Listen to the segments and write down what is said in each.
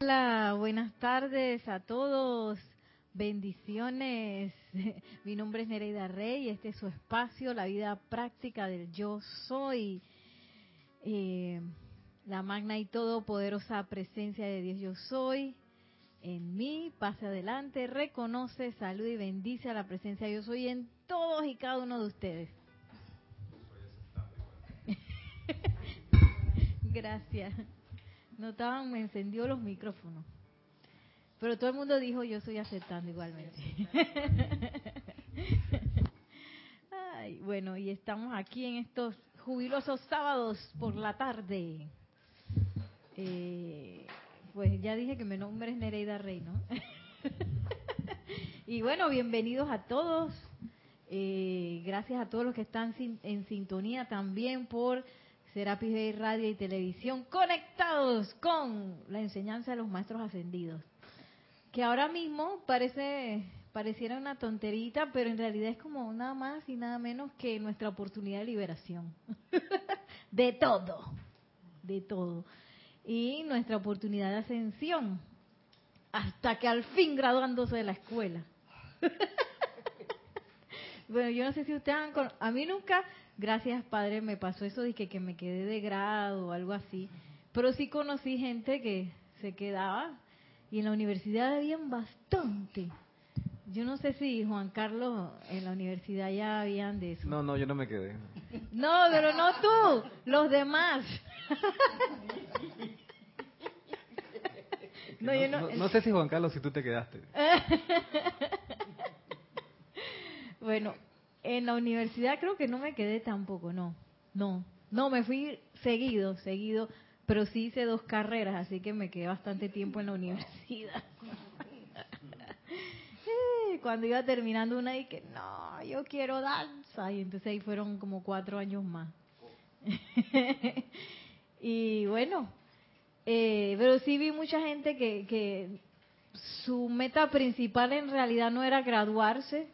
Hola, buenas tardes a todos. Bendiciones. Mi nombre es Nereida Rey este es su espacio, la vida práctica del yo soy. Eh, la magna y todopoderosa presencia de Dios yo soy en mí, pase adelante, reconoce, saluda y bendice a la presencia yo soy en todos y cada uno de ustedes. Gracias. Notaban, me encendió los micrófonos. Pero todo el mundo dijo, yo estoy aceptando igualmente. Ay, bueno, y estamos aquí en estos jubilosos sábados por la tarde. Eh, pues ya dije que mi nombre es Nereida Rey, ¿no? y bueno, bienvenidos a todos. Eh, gracias a todos los que están en sintonía también por Serapis Bay Radio y Televisión, conectados con la enseñanza de los maestros ascendidos. Que ahora mismo parece pareciera una tonterita, pero en realidad es como nada más y nada menos que nuestra oportunidad de liberación. de todo, de todo y nuestra oportunidad de ascensión hasta que al fin graduándose de la escuela. bueno, yo no sé si ustedes han... A mí nunca, gracias Padre, me pasó eso de que, que me quedé de grado o algo así, pero sí conocí gente que se quedaba y en la universidad habían bastante. Yo no sé si Juan Carlos en la universidad ya habían de eso. No, no, yo no me quedé. No, pero no tú, los demás. No, sé si Juan Carlos, si tú te quedaste. bueno, en la universidad creo que no me quedé tampoco, no, no, no, me fui seguido, seguido, pero sí hice dos carreras, así que me quedé bastante tiempo en la universidad. Cuando iba terminando una dije, no, yo quiero danza, y entonces ahí fueron como cuatro años más. y bueno, eh, pero sí vi mucha gente que, que su meta principal en realidad no era graduarse,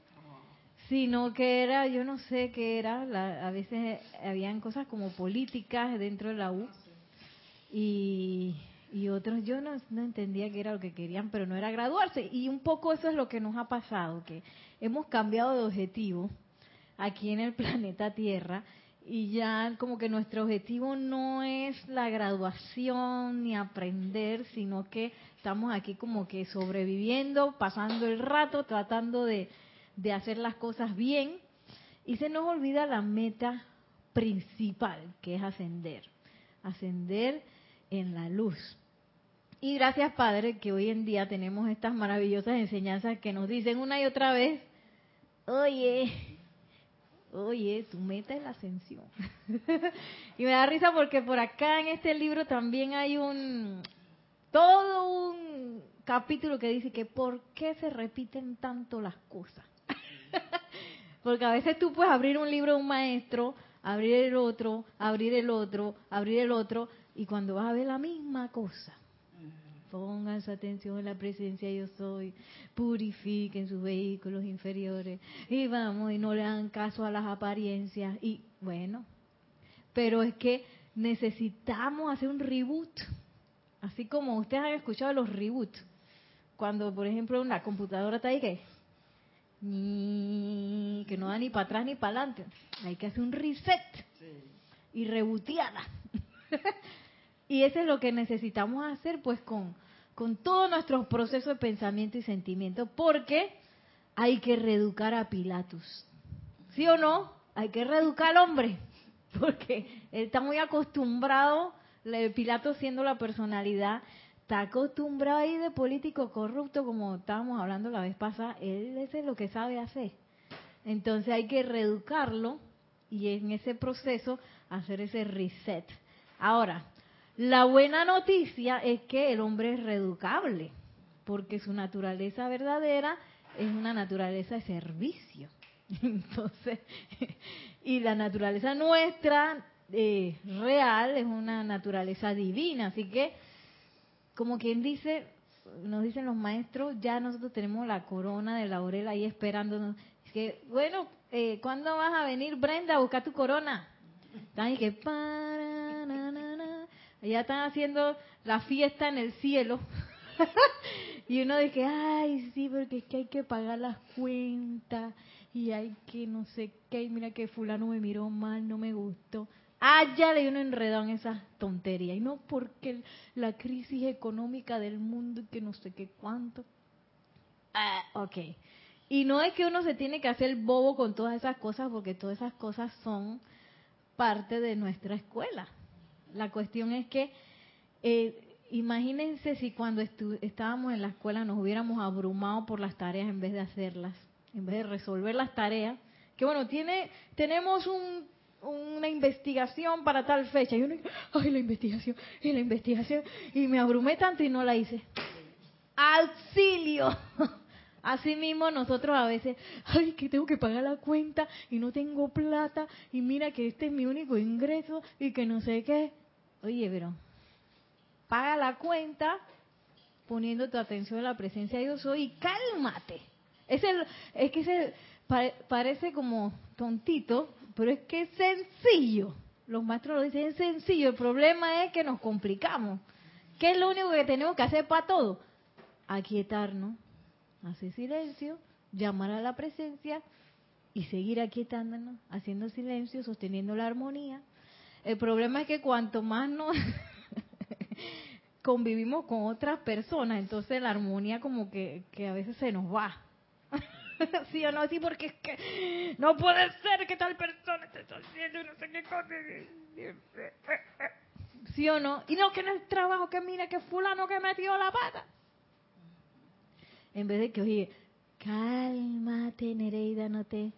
sino que era, yo no sé qué era, a veces habían cosas como políticas dentro de la U y, y otros yo no, no entendía qué era lo que querían, pero no era graduarse. Y un poco eso es lo que nos ha pasado, que hemos cambiado de objetivo aquí en el planeta Tierra y ya como que nuestro objetivo no es la graduación ni aprender, sino que estamos aquí como que sobreviviendo, pasando el rato, tratando de, de hacer las cosas bien y se nos olvida la meta principal, que es ascender, ascender en la luz. Y gracias Padre que hoy en día tenemos estas maravillosas enseñanzas que nos dicen una y otra vez, oye, oye, tu meta es la ascensión. y me da risa porque por acá en este libro también hay un, todo un capítulo que dice que por qué se repiten tanto las cosas. Porque a veces tú puedes abrir un libro de un maestro, abrir el otro, abrir el otro, abrir el otro, y cuando vas a ver la misma cosa, pongan su atención en la presencia yo soy, purifiquen sus vehículos inferiores y vamos y no le dan caso a las apariencias y bueno, pero es que necesitamos hacer un reboot, así como ustedes han escuchado los reboots, cuando por ejemplo una computadora está ahí que que no da ni para atrás ni para adelante, hay que hacer un reset y rebootearla. y eso es lo que necesitamos hacer pues con con todos nuestros procesos de pensamiento y sentimiento, porque hay que reeducar a Pilatus. ¿Sí o no? Hay que reeducar al hombre, porque él está muy acostumbrado, Pilato siendo la personalidad, está acostumbrado ahí de político corrupto, como estábamos hablando la vez pasada, él es lo que sabe hacer. Entonces hay que reeducarlo y en ese proceso hacer ese reset. Ahora, la buena noticia es que el hombre es reeducable, porque su naturaleza verdadera es una naturaleza de servicio. Entonces, y la naturaleza nuestra eh, real es una naturaleza divina. Así que, como quien dice, nos dicen los maestros, ya nosotros tenemos la corona de laurel ahí esperándonos. que, bueno, eh, ¿cuándo vas a venir, Brenda, a buscar tu corona? Están que, para, ya están haciendo la fiesta en el cielo. y uno dice, ay, sí, porque es que hay que pagar las cuentas y hay que no sé qué, y mira que fulano me miró mal, no me gustó. Ah, ya le uno enredado en esa tontería. Y no porque la crisis económica del mundo y que no sé qué cuánto. Ah, ok. Y no es que uno se tiene que hacer bobo con todas esas cosas, porque todas esas cosas son parte de nuestra escuela. La cuestión es que, eh, imagínense si cuando estábamos en la escuela nos hubiéramos abrumado por las tareas en vez de hacerlas, en vez de resolver las tareas. Que bueno, tiene, tenemos un, una investigación para tal fecha. Y uno, ay, la investigación, y la investigación. Y me abrumé tanto y no la hice. ¡Auxilio! Así mismo nosotros a veces, ay, que tengo que pagar la cuenta y no tengo plata y mira que este es mi único ingreso y que no sé qué. Oye, pero paga la cuenta poniendo tu atención en la presencia de Dios y cálmate. Es, el, es que se parece como tontito, pero es que es sencillo. Los maestros lo dicen, es sencillo. El problema es que nos complicamos. ¿Qué es lo único que tenemos que hacer para todo? Aquietarnos hacer silencio, llamar a la presencia y seguir aquietándonos, haciendo silencio, sosteniendo la armonía. El problema es que cuanto más nos convivimos con otras personas, entonces la armonía como que, que a veces se nos va. sí o no, sí, porque es que no puede ser que tal persona esté haciendo no sé qué cosa. ¿Sí o no? Y no que en el trabajo que mira que fulano que metió la pata. En vez de que, oye, cálmate, Nereida, no te...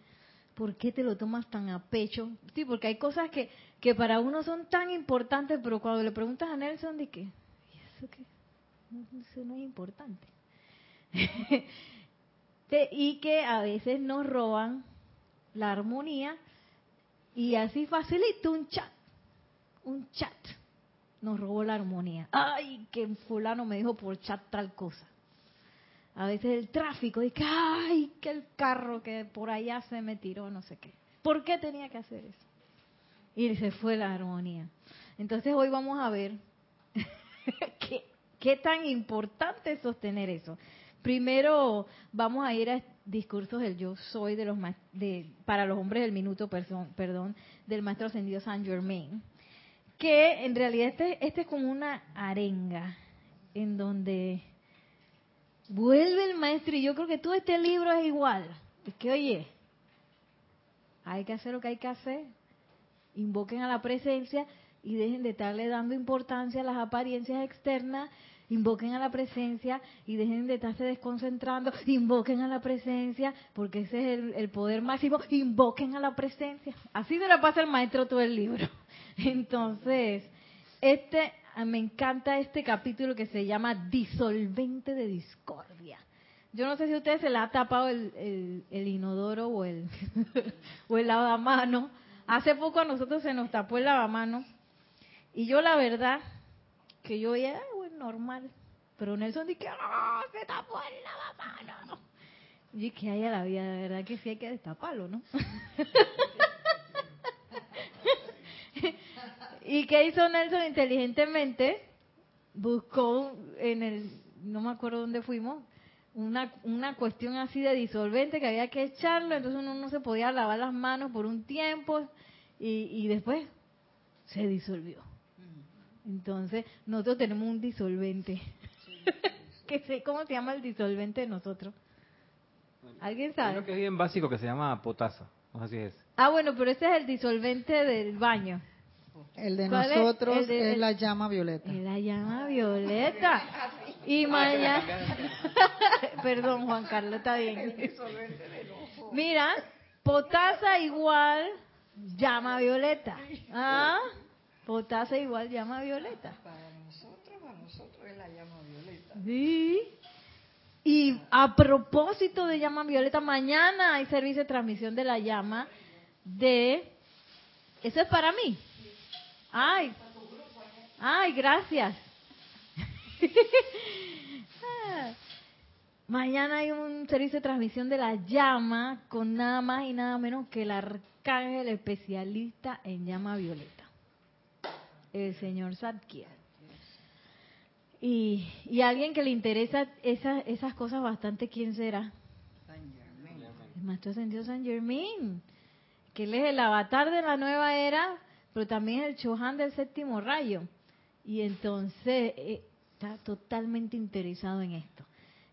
¿Por qué te lo tomas tan a pecho? Sí, porque hay cosas que, que para uno son tan importantes, pero cuando le preguntas a Nelson, ¿de? ¿Y eso qué? Eso no es importante. y que a veces nos roban la armonía y así facilita un chat. Un chat nos robó la armonía. Ay, que fulano me dijo por chat tal cosa a veces el tráfico, y que, ay, que el carro que por allá se me tiró, no sé qué. ¿Por qué tenía que hacer eso? Y se fue la armonía. Entonces hoy vamos a ver qué, qué tan importante es sostener eso. Primero vamos a ir a discursos del yo soy de los de, para los hombres del minuto, perdón, del maestro ascendido Saint Germain, que en realidad este, este es como una arenga en donde Vuelve el maestro y yo creo que todo este libro es igual. Es que, oye, hay que hacer lo que hay que hacer. Invoquen a la presencia y dejen de estarle dando importancia a las apariencias externas. Invoquen a la presencia y dejen de estarse desconcentrando. Invoquen a la presencia, porque ese es el, el poder máximo. Invoquen a la presencia. Así se le pasa el maestro todo el libro. Entonces, este Ah, me encanta este capítulo que se llama Disolvente de Discordia. Yo no sé si ustedes se le ha tapado el, inodoro o el, o el lavamano. Hace poco a nosotros se nos tapó el lavamano. Y yo la verdad, que yo ya, normal. Pero Nelson dice, ¡ah, se tapó el lavamano! Y que haya la vida, de verdad que sí hay que destaparlo, ¿no? ¿Y qué hizo Nelson inteligentemente? Buscó en el, no me acuerdo dónde fuimos, una, una cuestión así de disolvente que había que echarlo, entonces uno no se podía lavar las manos por un tiempo y, después se disolvió. Entonces, nosotros tenemos un disolvente. que sé cómo se llama el disolvente de nosotros. ¿Alguien sabe? Creo que es bien básico que se llama potasa. No sé si es. Ah, bueno, pero ese es el disolvente del baño. El de nosotros es, la llama violeta. Es la llama violeta. Y mañana. Perdón, Juan Carlos, está bien. Mira, potasa igual llama violeta. ¿Ah? Potasa igual llama violeta. Para nosotros, para nosotros es la llama violeta. Sí. Y a propósito de llama violeta, mañana hay servicio de transmisión de la llama de... Eso es para mí. Ay, ay, gracias. Mañana hay un servicio de transmisión de la llama con nada más y nada menos que el arcángel especialista en llama violeta, el señor Sadkiel. Y, y alguien que le interesa esa, esas cosas bastante, ¿quién será? El Maestro Ascendido San Germain, que él es el avatar de la nueva era, pero también el Chohan del séptimo rayo. Y entonces eh, está totalmente interesado en esto.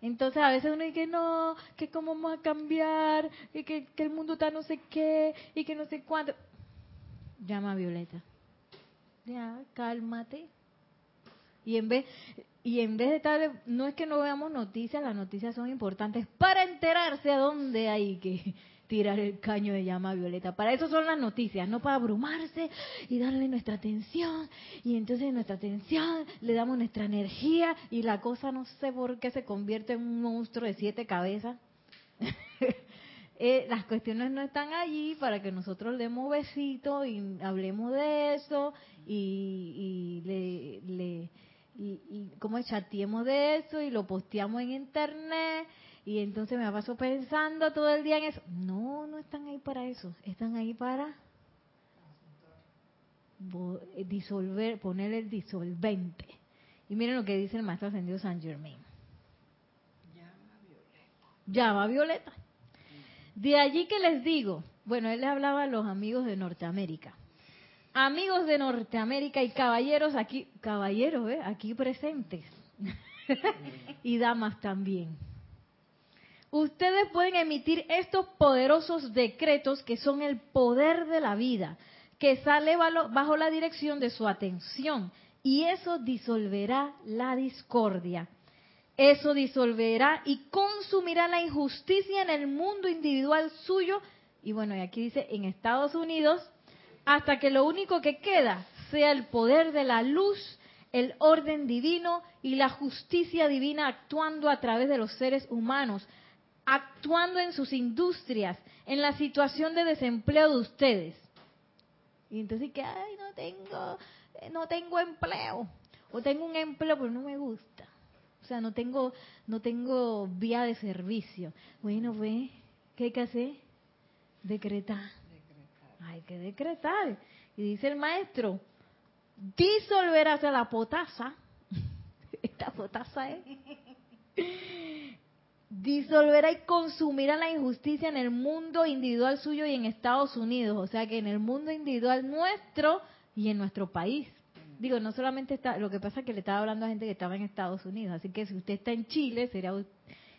Entonces a veces uno dice, no, que cómo vamos a cambiar, y que, que el mundo está no sé qué, y que no sé cuánto. Llama a Violeta. Ya, cálmate. Y en vez y en vez de estar, no es que no veamos noticias, las noticias son importantes para enterarse a dónde hay que tirar el caño de llama violeta. Para eso son las noticias, no para abrumarse y darle nuestra atención. Y entonces nuestra atención le damos nuestra energía y la cosa no sé por qué se convierte en un monstruo de siete cabezas. Eh, las cuestiones no están allí para que nosotros demos besitos y hablemos de eso y, le, le y, y como chateemos de eso y lo posteamos en internet y entonces me paso pensando todo el día en eso. No, no están ahí para eso, están ahí para disolver, poner el disolvente. Y miren lo que dice el maestro ascendido San Germain. Llama violeta. Llama violeta. De allí que les digo, bueno, él le hablaba a los amigos de Norteamérica. Amigos de Norteamérica y caballeros aquí, caballeros, ¿eh? aquí presentes. y damas también ustedes pueden emitir estos poderosos decretos que son el poder de la vida, que sale bajo la dirección de su atención. Y eso disolverá la discordia. Eso disolverá y consumirá la injusticia en el mundo individual suyo. Y bueno, y aquí dice en Estados Unidos, hasta que lo único que queda sea el poder de la luz, el orden divino y la justicia divina actuando a través de los seres humanos actuando en sus industrias, en la situación de desempleo de ustedes. Y entonces que, ay, no tengo, eh, no tengo empleo, o tengo un empleo pero no me gusta. O sea, no tengo, no tengo vía de servicio. Bueno, ve, ¿qué hay que hacer? Decretar. Hay que decretar. Y dice el maestro, disolverás a la potasa. Esta potasa es disolverá y consumirá la injusticia en el mundo individual suyo y en Estados Unidos, o sea que en el mundo individual nuestro y en nuestro país. Digo, no solamente está, lo que pasa es que le estaba hablando a gente que estaba en Estados Unidos, así que si usted está en Chile, será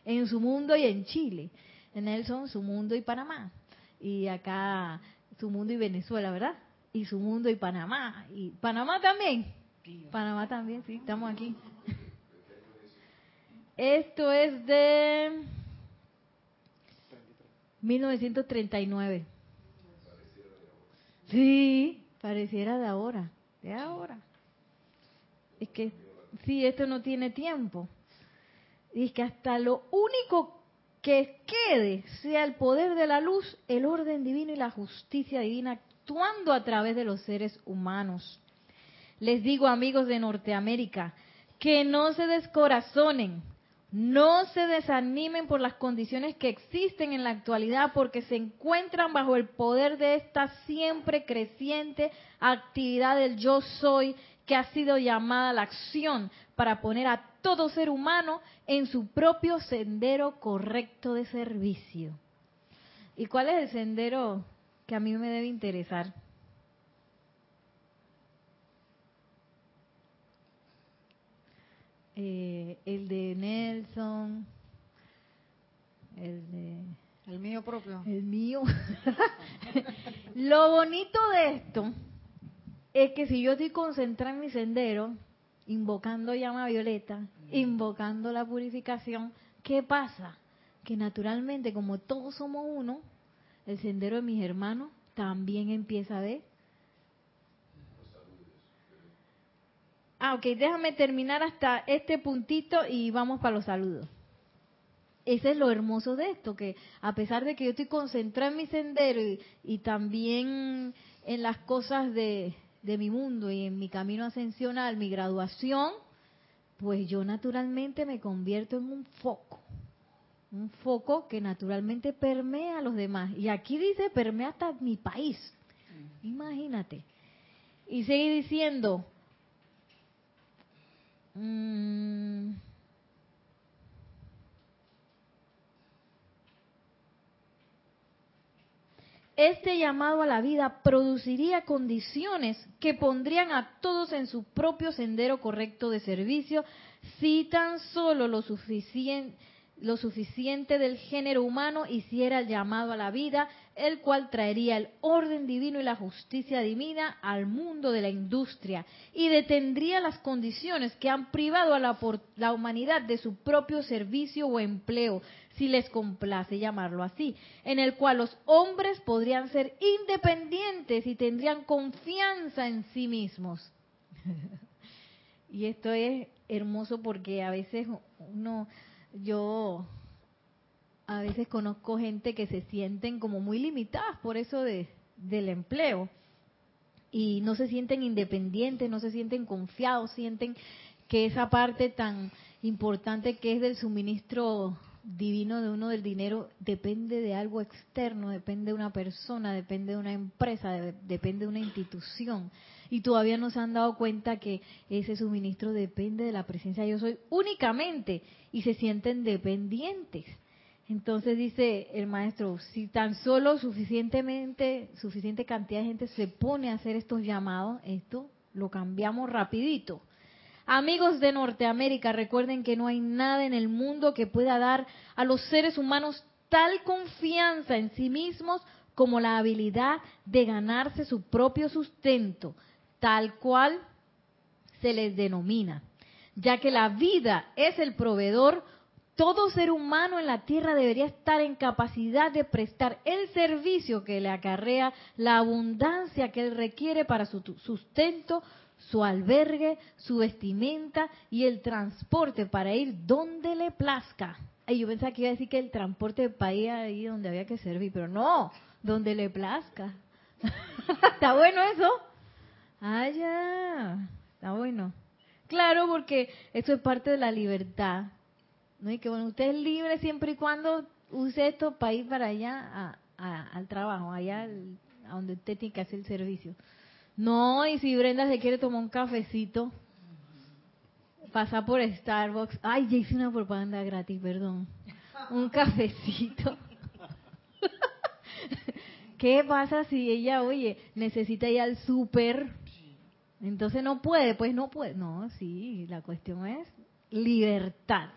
en su mundo y en Chile. En Nelson, su mundo y Panamá. Y acá, su mundo y Venezuela, ¿verdad? Y su mundo y Panamá. Y Panamá también. Panamá también, sí, estamos aquí. Esto es de 1939. Sí, pareciera de ahora, de ahora. Es que sí, esto no tiene tiempo. Y es que hasta lo único que quede sea el poder de la luz, el orden divino y la justicia divina actuando a través de los seres humanos. Les digo, amigos de Norteamérica, que no se descorazonen, no se desanimen por las condiciones que existen en la actualidad porque se encuentran bajo el poder de esta siempre creciente actividad del yo soy que ha sido llamada la acción para poner a todo ser humano en su propio sendero correcto de servicio. ¿Y cuál es el sendero que a mí me debe interesar? Eh, el de Nelson, el de... El mío propio. El mío. Lo bonito de esto es que si yo estoy concentrada en mi sendero, invocando llama violeta, invocando la purificación, ¿qué pasa? Que naturalmente, como todos somos uno, el sendero de mis hermanos también empieza a ver Ah, ok, déjame terminar hasta este puntito y vamos para los saludos. Ese es lo hermoso de esto, que a pesar de que yo estoy concentrada en mi sendero y, también en las cosas de, de mi mundo y en mi camino ascensional, mi graduación, pues yo naturalmente me convierto en un foco. Un foco que naturalmente permea a los demás. Y aquí dice permea hasta mi país. Imagínate. Y sigue diciendo, Mm. Este llamado a la vida produciría condiciones que pondrían a todos en su propio sendero correcto de servicio si tan solo lo lo suficiente del género humano hiciera el llamado a la vida, el cual traería el orden divino y la justicia divina al mundo de la industria y detendría las condiciones que han privado a la, la humanidad de su propio servicio o empleo, si les complace llamarlo así, en el cual los hombres podrían ser independientes y tendrían confianza en sí mismos. y esto es hermoso porque a veces uno yo a veces conozco gente que se sienten como muy limitadas por eso de, del empleo y no se sienten independientes, no se sienten confiados, sienten que esa parte tan importante que es del suministro divino de uno del dinero depende de algo externo, depende de una persona, depende de una empresa, depende de una institución. Y todavía no se han dado cuenta que ese suministro depende de la presencia de yo soy únicamente y se sienten dependientes. Entonces dice el maestro, si tan solo suficientemente, suficiente cantidad de gente se pone a hacer estos llamados, esto lo cambiamos rapidito. Amigos de Norteamérica, recuerden que no hay nada en el mundo que pueda dar a los seres humanos tal confianza en sí mismos como la habilidad de ganarse su propio sustento, tal cual se les denomina. Ya que la vida es el proveedor, todo ser humano en la tierra debería estar en capacidad de prestar el servicio que le acarrea la abundancia que él requiere para su sustento, su albergue, su vestimenta y el transporte para ir donde le plazca. Ay, yo pensaba que iba a decir que el transporte para ir ahí donde había que servir, pero no, donde le plazca. ¿Está bueno eso? Ah, ya, está bueno. Claro, porque eso es parte de la libertad. ¿No? Y que bueno, usted es libre siempre y cuando use esto para ir para allá al trabajo, allá a donde usted tiene que hacer el servicio. No, y si Brenda se quiere tomar un cafecito, pasa por Starbucks. Ay, ya hice una propaganda gratis, perdón. Un cafecito. ¿Qué pasa si ella, oye, necesita ir al súper? Entonces no puede, pues no puede. No, sí, la cuestión es libertad.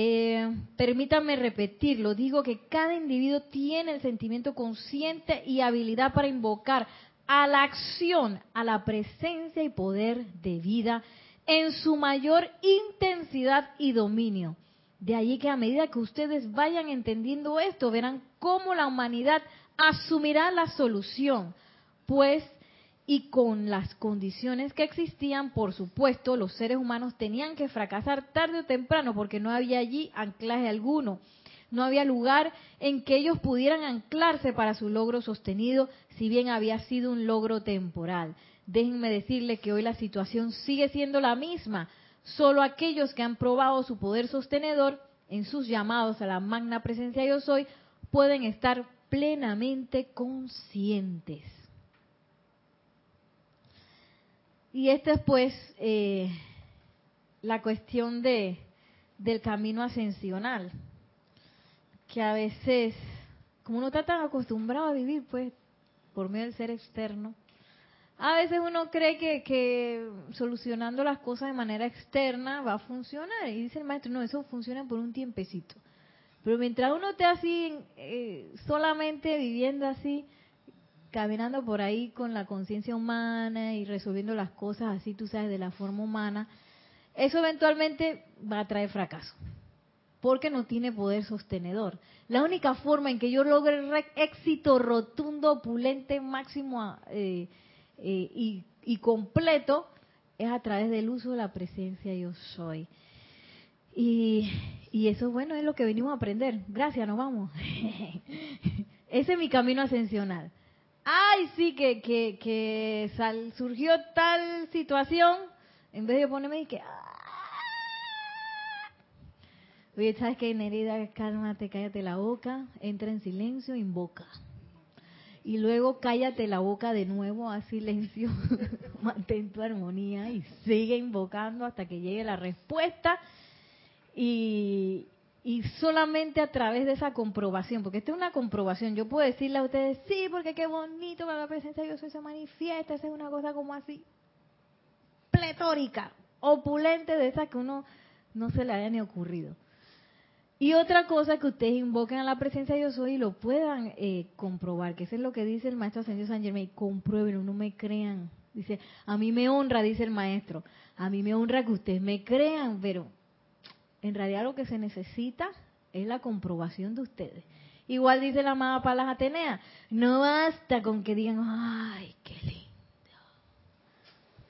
Eh, permítanme repetirlo, digo que cada individuo tiene el sentimiento consciente y habilidad para invocar a la acción, a la presencia y poder de vida en su mayor intensidad y dominio. De allí que a medida que ustedes vayan entendiendo esto, verán cómo la humanidad asumirá la solución, pues y con las condiciones que existían, por supuesto, los seres humanos tenían que fracasar tarde o temprano porque no había allí anclaje alguno. No había lugar en que ellos pudieran anclarse para su logro sostenido, si bien había sido un logro temporal. Déjenme decirle que hoy la situación sigue siendo la misma. Solo aquellos que han probado su poder sostenedor en sus llamados a la magna presencia yo soy pueden estar plenamente conscientes. Y esta es pues eh, la cuestión de, del camino ascensional que a veces, como uno está tan acostumbrado a vivir, pues, por medio del ser externo, a veces uno cree que, que solucionando las cosas de manera externa va a funcionar. Y dice el maestro, no, eso funciona por un tiempecito. Pero mientras uno esté así, eh, solamente viviendo así, caminando por ahí con la conciencia humana y resolviendo las cosas así, tú sabes, de la forma humana, eso eventualmente va a traer fracaso porque no tiene poder sostenedor. La única forma en que yo logre éxito rotundo, opulente, máximo eh, eh, y, completo es a través del uso de la presencia yo soy. Y, y eso, bueno, es lo que venimos a aprender. Gracias, nos vamos. Ese es mi camino ascensional. Ay, sí, que, que, que surgió tal situación, en vez de ponerme y que, Oye, ¿sabes qué, Nerida? Cálmate, cállate la boca, entra en silencio, invoca. y luego cállate la boca de nuevo a silencio, mantén tu armonía y sigue invocando hasta que llegue la respuesta y, y solamente a través de esa comprobación, porque esta es una comprobación, yo puedo decirle a ustedes, sí, porque qué bonito para la presencia de Dios se manifiesta, esa es una cosa como así, pletórica, opulente de esa que uno no se le haya ni ocurrido. Y otra cosa que ustedes invoquen a la presencia de Dios hoy y lo puedan eh, comprobar, que eso es lo que dice el maestro Ascendido San Germain, comprueben, no me crean. Dice, a mí me honra, dice el maestro, a mí me honra que ustedes me crean, pero en realidad lo que se necesita es la comprobación de ustedes. Igual dice la amada Palas Atenea, no basta con que digan, ay, qué lindo.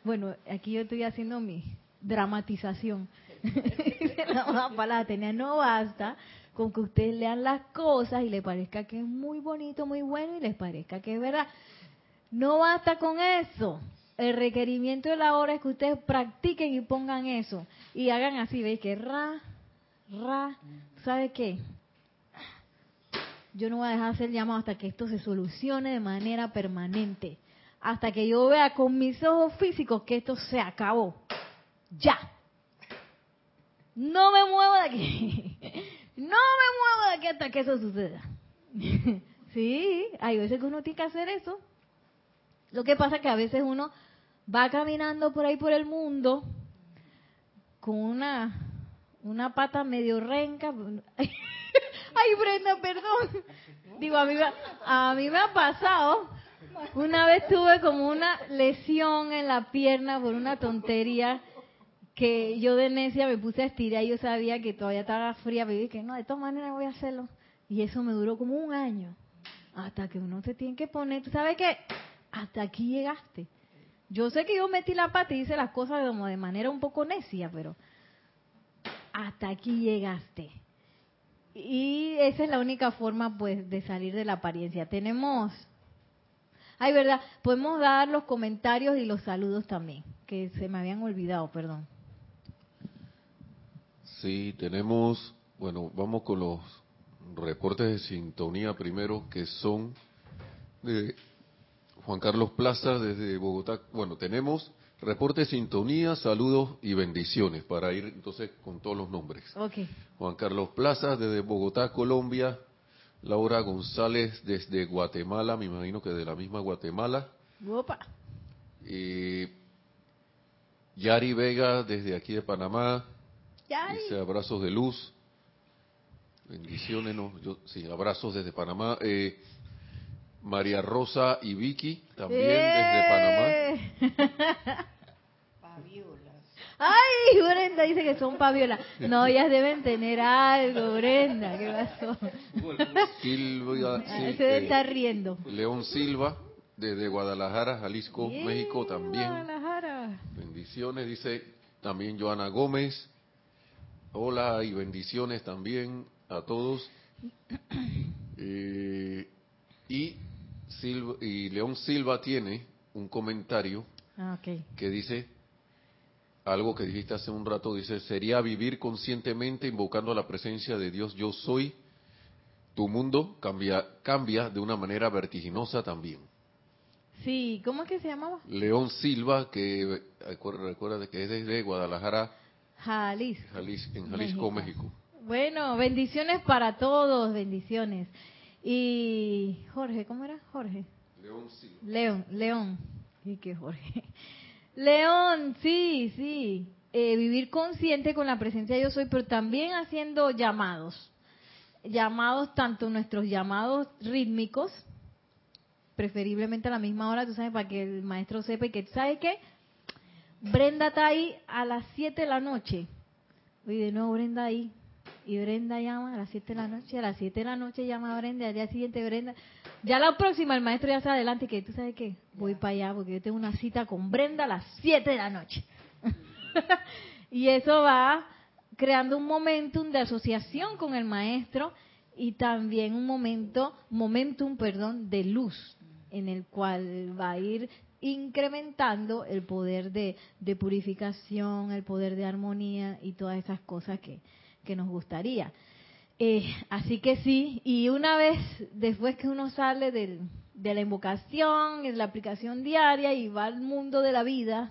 Bueno, aquí yo estoy haciendo mi dramatización. dice la amada Atenea, no basta con que ustedes lean las cosas y les parezca que es muy bonito, muy bueno y les parezca que es verdad. No basta con eso. El requerimiento de la hora es que ustedes practiquen y pongan eso. Y hagan así, ¿veis? Que ra, ra, ¿sabe qué? Yo no voy a dejar de hacer llamado hasta que esto se solucione de manera permanente. Hasta que yo vea con mis ojos físicos que esto se acabó. Ya. No me muevo de aquí. No me muevo de aquí hasta que eso suceda. Sí, hay veces que uno tiene que hacer eso. Lo que pasa es que a veces uno va caminando por ahí por el mundo con una, una pata medio renca. Ay, Brenda, perdón. Digo, a mí, a mí me ha pasado. Una vez tuve como una lesión en la pierna por una tontería que yo de necia me puse a estirar y yo sabía que todavía estaba fría, pero dije no, de todas maneras voy a hacerlo. Y eso me duró como un año. Hasta que uno se tiene que poner, ¿tú sabes qué? Hasta aquí llegaste. Yo sé que yo metí la pata y hice las cosas como de manera un poco necia, pero hasta aquí llegaste. Y esa es la única forma, pues, de salir de la apariencia. Tenemos, ay, verdad, podemos dar los comentarios y los saludos también, que se me habían olvidado, perdón. Sí, tenemos, bueno, vamos con los reportes de sintonía primero, que son de Juan Carlos Plaza desde Bogotá. Bueno, tenemos reporte sintonía, saludos y bendiciones para ir entonces con todos los nombres. Okay. Juan Carlos Plaza desde Bogotá, Colombia. Laura González desde Guatemala, me imagino que de la misma Guatemala. Opa. Yari Vega desde aquí de Panamá. Yari. Dice abrazos de luz. Bendiciones, no, yo, sí, abrazos desde Panamá. Eh, María Rosa y Vicky, también desde Panamá. Paviolas. Ay, Brenda dice que son paviolas. No, ellas deben tener algo, Brenda. ¿Qué pasó? Silvia, ah, se debe estar riendo. León Silva, desde Guadalajara, Jalisco, México también. Guadalajara. Bendiciones, dice también Joana Gómez. Hola y bendiciones también a todos. Eh, y y León Silva tiene un comentario ah, que dice algo que dijiste hace un rato, dice, sería vivir conscientemente invocando la presencia de Dios yo soy, tu mundo cambia, cambia de una manera vertiginosa también. Sí, ¿cómo es que se llamaba? León Silva, que recuerda que es desde Guadalajara, Jalisco, en Jalisco, México. Bueno, bendiciones para todos, bendiciones. Y Jorge, ¿cómo era? Jorge. León, sí. León, León. ¿Y qué Jorge? León, sí, sí. Eh, vivir consciente con la presencia de yo soy, pero también haciendo llamados. Llamados, tanto nuestros llamados rítmicos, preferiblemente a la misma hora, tú sabes, para que el maestro sepa y que, ¿sabe qué? Brenda está ahí a las 7 de la noche. Y de nuevo Brenda ahí, y Brenda llama a las 7 de la noche, a las 7 de la noche llama a Brenda, al día siguiente Brenda. Ya la próxima el maestro ya se adelante que tú sabes qué, voy para allá porque yo tengo una cita con Brenda a las 7 de la noche. y eso va creando un momentum de asociación con el maestro y también un momento, momentum, perdón, de luz en el cual va a ir incrementando el poder de, de purificación, el poder de armonía y todas esas cosas que, que nos gustaría. Eh, así que sí, y una vez después que uno sale del, de la invocación, es la aplicación diaria y va al mundo de la vida.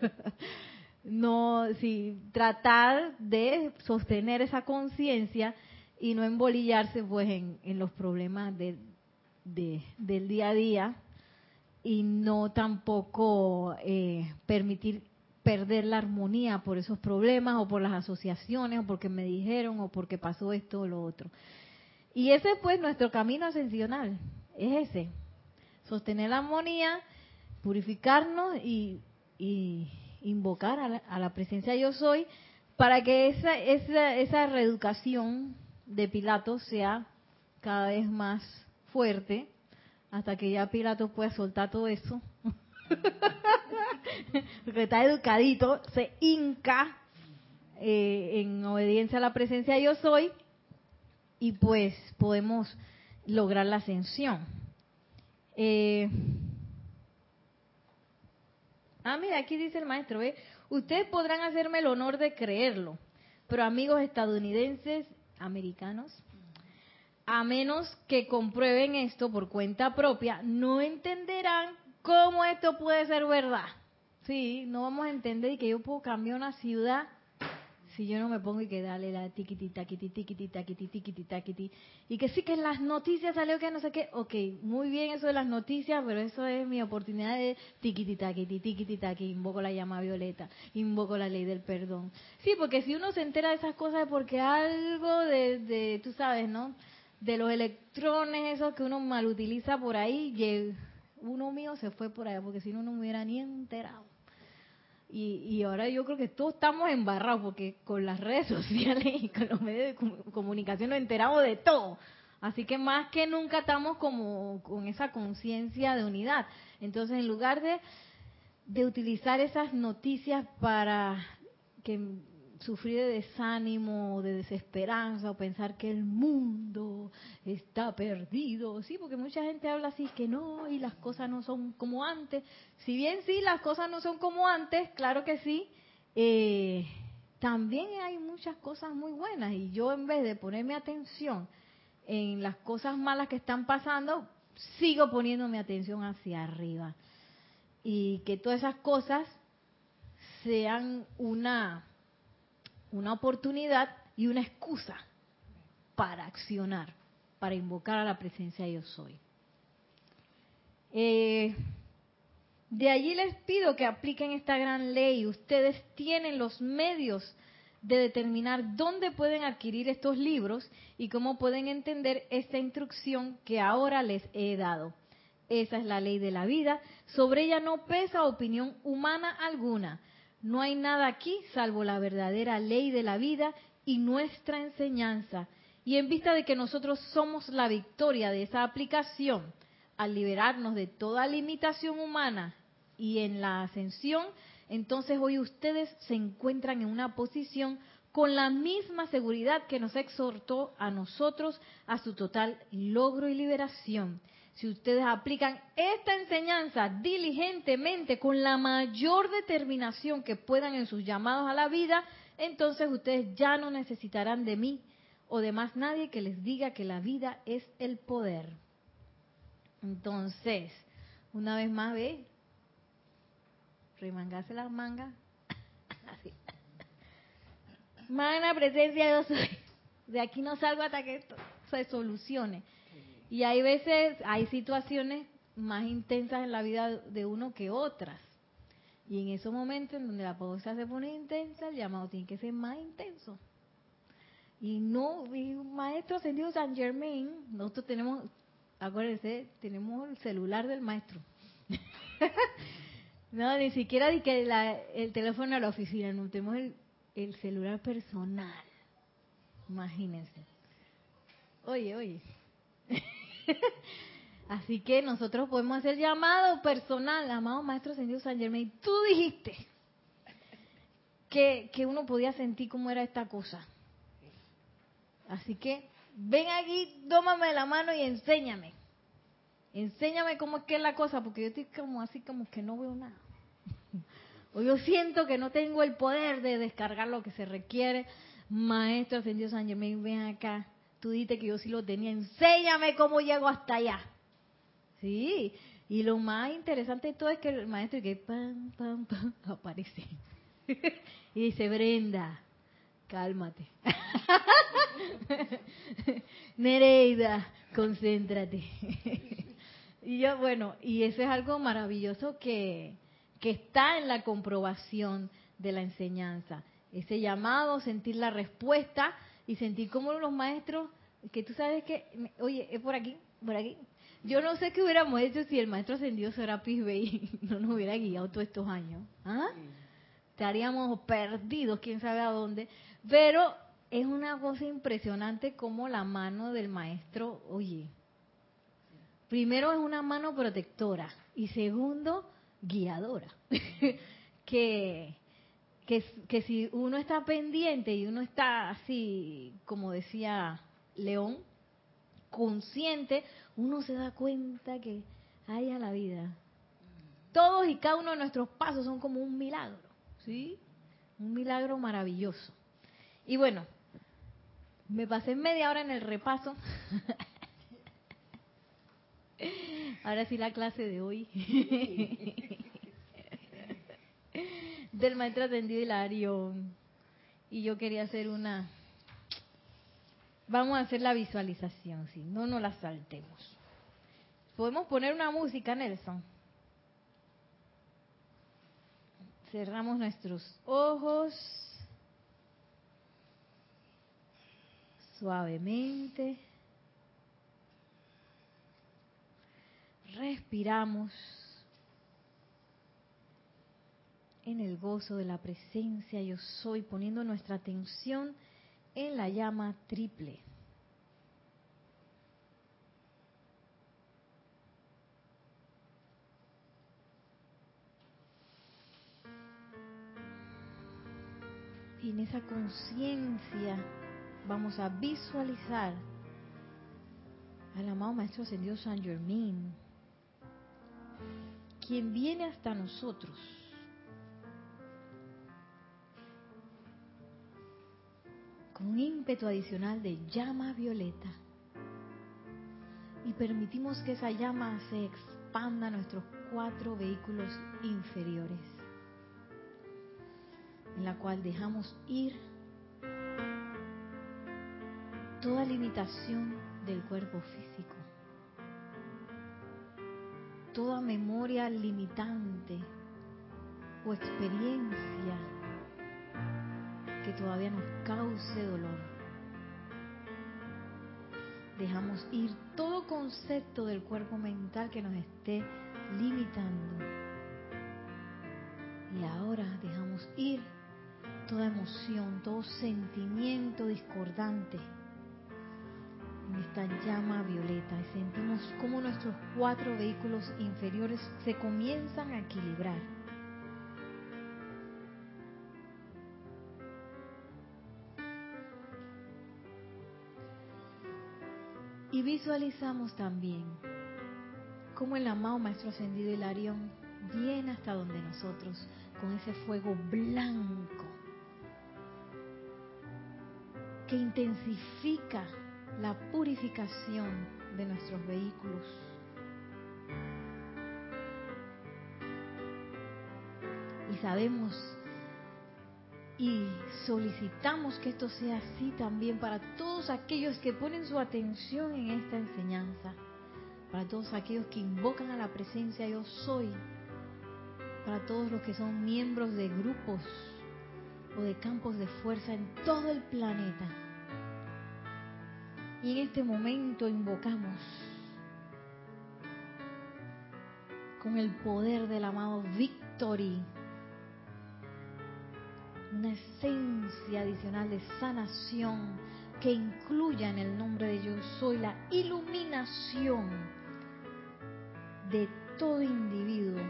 no, sí, tratar de sostener esa conciencia y no embolillarse pues en, en los problemas de, del día a día y no tampoco eh, permitir perder la armonía por esos problemas o por las asociaciones o porque me dijeron o porque pasó esto o lo otro. Y ese es pues nuestro camino ascensional, es ese, sostener la armonía, purificarnos y, invocar a la, a la, presencia yo soy para que esa, esa, esa reeducación de Pilato sea cada vez más fuerte hasta que ya Pilato pueda soltar todo eso. Porque está educadito, se hinca eh, en obediencia a la presencia yo soy y pues podemos lograr la ascensión. Eh, ah, mira, aquí dice el maestro, ¿ve? ustedes podrán hacerme el honor de creerlo, pero amigos estadounidenses, americanos, a menos que comprueben esto por cuenta propia, no entenderán cómo esto puede ser verdad. Sí, no vamos a entender y que yo puedo cambiar una ciudad si yo no me pongo y que dale la tiquiti taquiti tiquiti taquiti tiquiti taquiti y que sí que en las noticias salió que no sé qué, ok, muy bien eso de las noticias, pero eso es mi oportunidad de tiquiti taquiti tiquiti taquiti, invoco la llama violeta, invoco la ley del perdón. Sí, porque si uno se entera de esas cosas es porque algo de, de tú sabes, ¿no? de los electrones esos que uno mal utiliza por ahí, uno mío se fue por allá, porque si no, no me hubiera ni enterado. Y, y ahora yo creo que todos estamos embarrados, porque con las redes sociales y con los medios de comunicación nos enteramos de todo. Así que más que nunca estamos como con esa conciencia de unidad. Entonces, en lugar de, de utilizar esas noticias para que sufrir de desánimo, de desesperanza o pensar que el mundo está perdido. Sí, porque mucha gente habla así que no y las cosas no son como antes. Si bien sí, las cosas no son como antes, claro que sí, eh, también hay muchas cosas muy buenas y yo en vez de ponerme atención en las cosas malas que están pasando, sigo poniéndome atención hacia arriba. Y que todas esas cosas sean una una oportunidad y una excusa para accionar, para invocar a la presencia yo soy. Eh, de allí les pido que apliquen esta gran ley. Ustedes tienen los medios de determinar dónde pueden adquirir estos libros y cómo pueden entender esta instrucción que ahora les he dado. Esa es la ley de la vida. Sobre ella no pesa opinión humana alguna. No hay nada aquí salvo la verdadera ley de la vida y nuestra enseñanza. Y en vista de que nosotros somos la victoria de esa aplicación, al liberarnos de toda limitación humana y en la ascensión, entonces hoy ustedes se encuentran en una posición con la misma seguridad que nos exhortó a nosotros a su total logro y liberación si ustedes aplican esta enseñanza diligentemente, con la mayor determinación que puedan en sus llamados a la vida, entonces ustedes ya no necesitarán de mí o de más nadie que les diga que la vida es el poder. Entonces, una vez más, ve, remangase las mangas. Así. Magna presencia yo soy. De aquí no salgo hasta que esto se solucione. Y hay veces, hay situaciones más intensas en la vida de uno que otras. Y en esos momentos en donde la pausa se pone intensa, el llamado tiene que ser más intenso. Y no, y maestro ascendido San Germain, nosotros tenemos, acuérdense, tenemos el celular del maestro. no, ni siquiera di que el teléfono a la oficina, no, tenemos el, el celular personal. Imagínense. Oye, oye. Así que nosotros podemos hacer llamado personal, amado Maestro Ascendido San Germain. Tú dijiste que, que uno podía sentir cómo era esta cosa. Así que ven aquí, tómame la mano y enséñame. Enséñame cómo es que es la cosa, porque yo estoy como así como que no veo nada. O yo siento que no tengo el poder de descargar lo que se requiere. Maestro Ascendido San Germain, ven acá Tú dices que yo sí lo tenía. Enséñame cómo llego hasta allá. Sí, y lo más interesante de todo es que el maestro que pam, pam, pam, aparece. y dice, Brenda, cálmate. Nereida, concéntrate. y yo, bueno, y eso es algo maravilloso que, que está en la comprobación de la enseñanza. Ese llamado, sentir la respuesta y sentir como los maestros, que tú sabes que, oye, es por aquí, por aquí. Yo no sé qué hubiéramos hecho si el maestro ascendido Serapis Bey no nos hubiera guiado todos estos años. ¿Ah? Estaríamos perdidos, quién sabe a dónde. Pero es una cosa impresionante como la mano del maestro, oye, primero es una mano protectora y segundo, guiadora. que, que, que si uno está pendiente y uno está así, como decía León, consciente, uno se da cuenta que hay a la vida. Todos y cada uno de nuestros pasos son como un milagro, ¿sí? Un milagro maravilloso. Y bueno, me pasé media hora en el repaso. Ahora sí la clase de hoy. Del maestro atendido Hilario. Y yo quería hacer una... Vamos a hacer la visualización, si no, no la saltemos. ¿Podemos poner una música, Nelson? Cerramos nuestros ojos. suavemente. Respiramos en el gozo de la presencia yo soy, poniendo nuestra atención en la llama triple. Y en esa conciencia vamos a visualizar al amado Maestro Ascendido San Germain, quien viene hasta nosotros. Con un ímpetu adicional de llama violeta. Y permitimos que esa llama se expanda a nuestros cuatro vehículos inferiores, en la cual dejamos ir toda limitación del cuerpo físico, toda memoria limitante o experiencia que todavía nos cause dolor. Dejamos ir todo concepto del cuerpo mental que nos esté limitando. Y ahora dejamos ir toda emoción, todo sentimiento discordante en esta llama violeta y sentimos cómo nuestros cuatro vehículos inferiores se comienzan a equilibrar. Y visualizamos también cómo el amado Maestro Ascendido Hilarión viene hasta donde nosotros con ese fuego blanco que intensifica la purificación de nuestros vehículos. Y sabemos y solicitamos que esto sea así también para todos aquellos que ponen su atención en esta enseñanza, para todos aquellos que invocan a la presencia yo soy, para todos los que son miembros de grupos o de campos de fuerza en todo el planeta. Y en este momento invocamos con el poder del amado Victory una esencia adicional de sanación que incluya en el nombre de yo soy la iluminación de todo individuo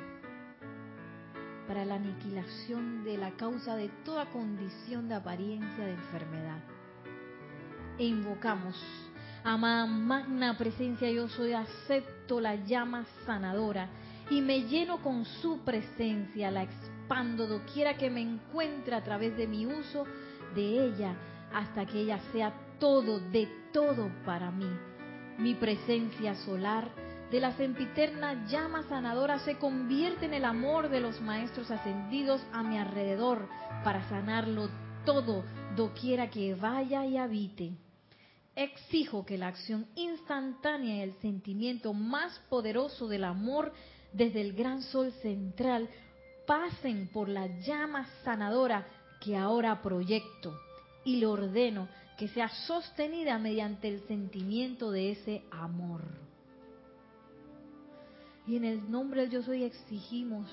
para la aniquilación de la causa de toda condición de apariencia de enfermedad e invocamos. Amada magna presencia, yo soy, acepto la llama sanadora y me lleno con su presencia, la doquiera que me encuentre a través de mi uso de ella, hasta que ella sea todo, de todo para mí. Mi presencia solar de la sempiterna llama sanadora se convierte en el amor de los maestros ascendidos a mi alrededor para sanarlo todo doquiera que vaya y habite. Exijo que la acción instantánea y el sentimiento más poderoso del amor desde el gran sol central pasen por la llama sanadora que ahora proyecto y le ordeno que sea sostenida mediante el sentimiento de ese amor. Y en el nombre del yo soy exigimos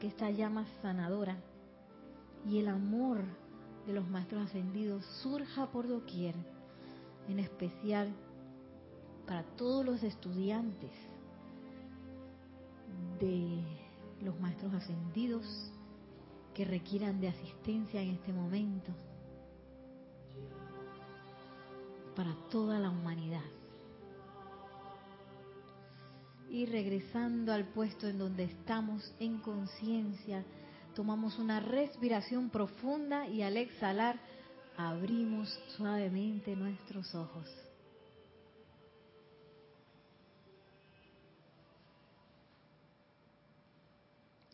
que esta llama sanadora y el amor de los maestros ascendidos surja por doquier, en especial para todos los estudiantes de los maestros ascendidos que requieran de asistencia en este momento, para toda la humanidad. Y regresando al puesto en donde estamos en conciencia, tomamos una respiración profunda y al exhalar abrimos suavemente nuestros ojos.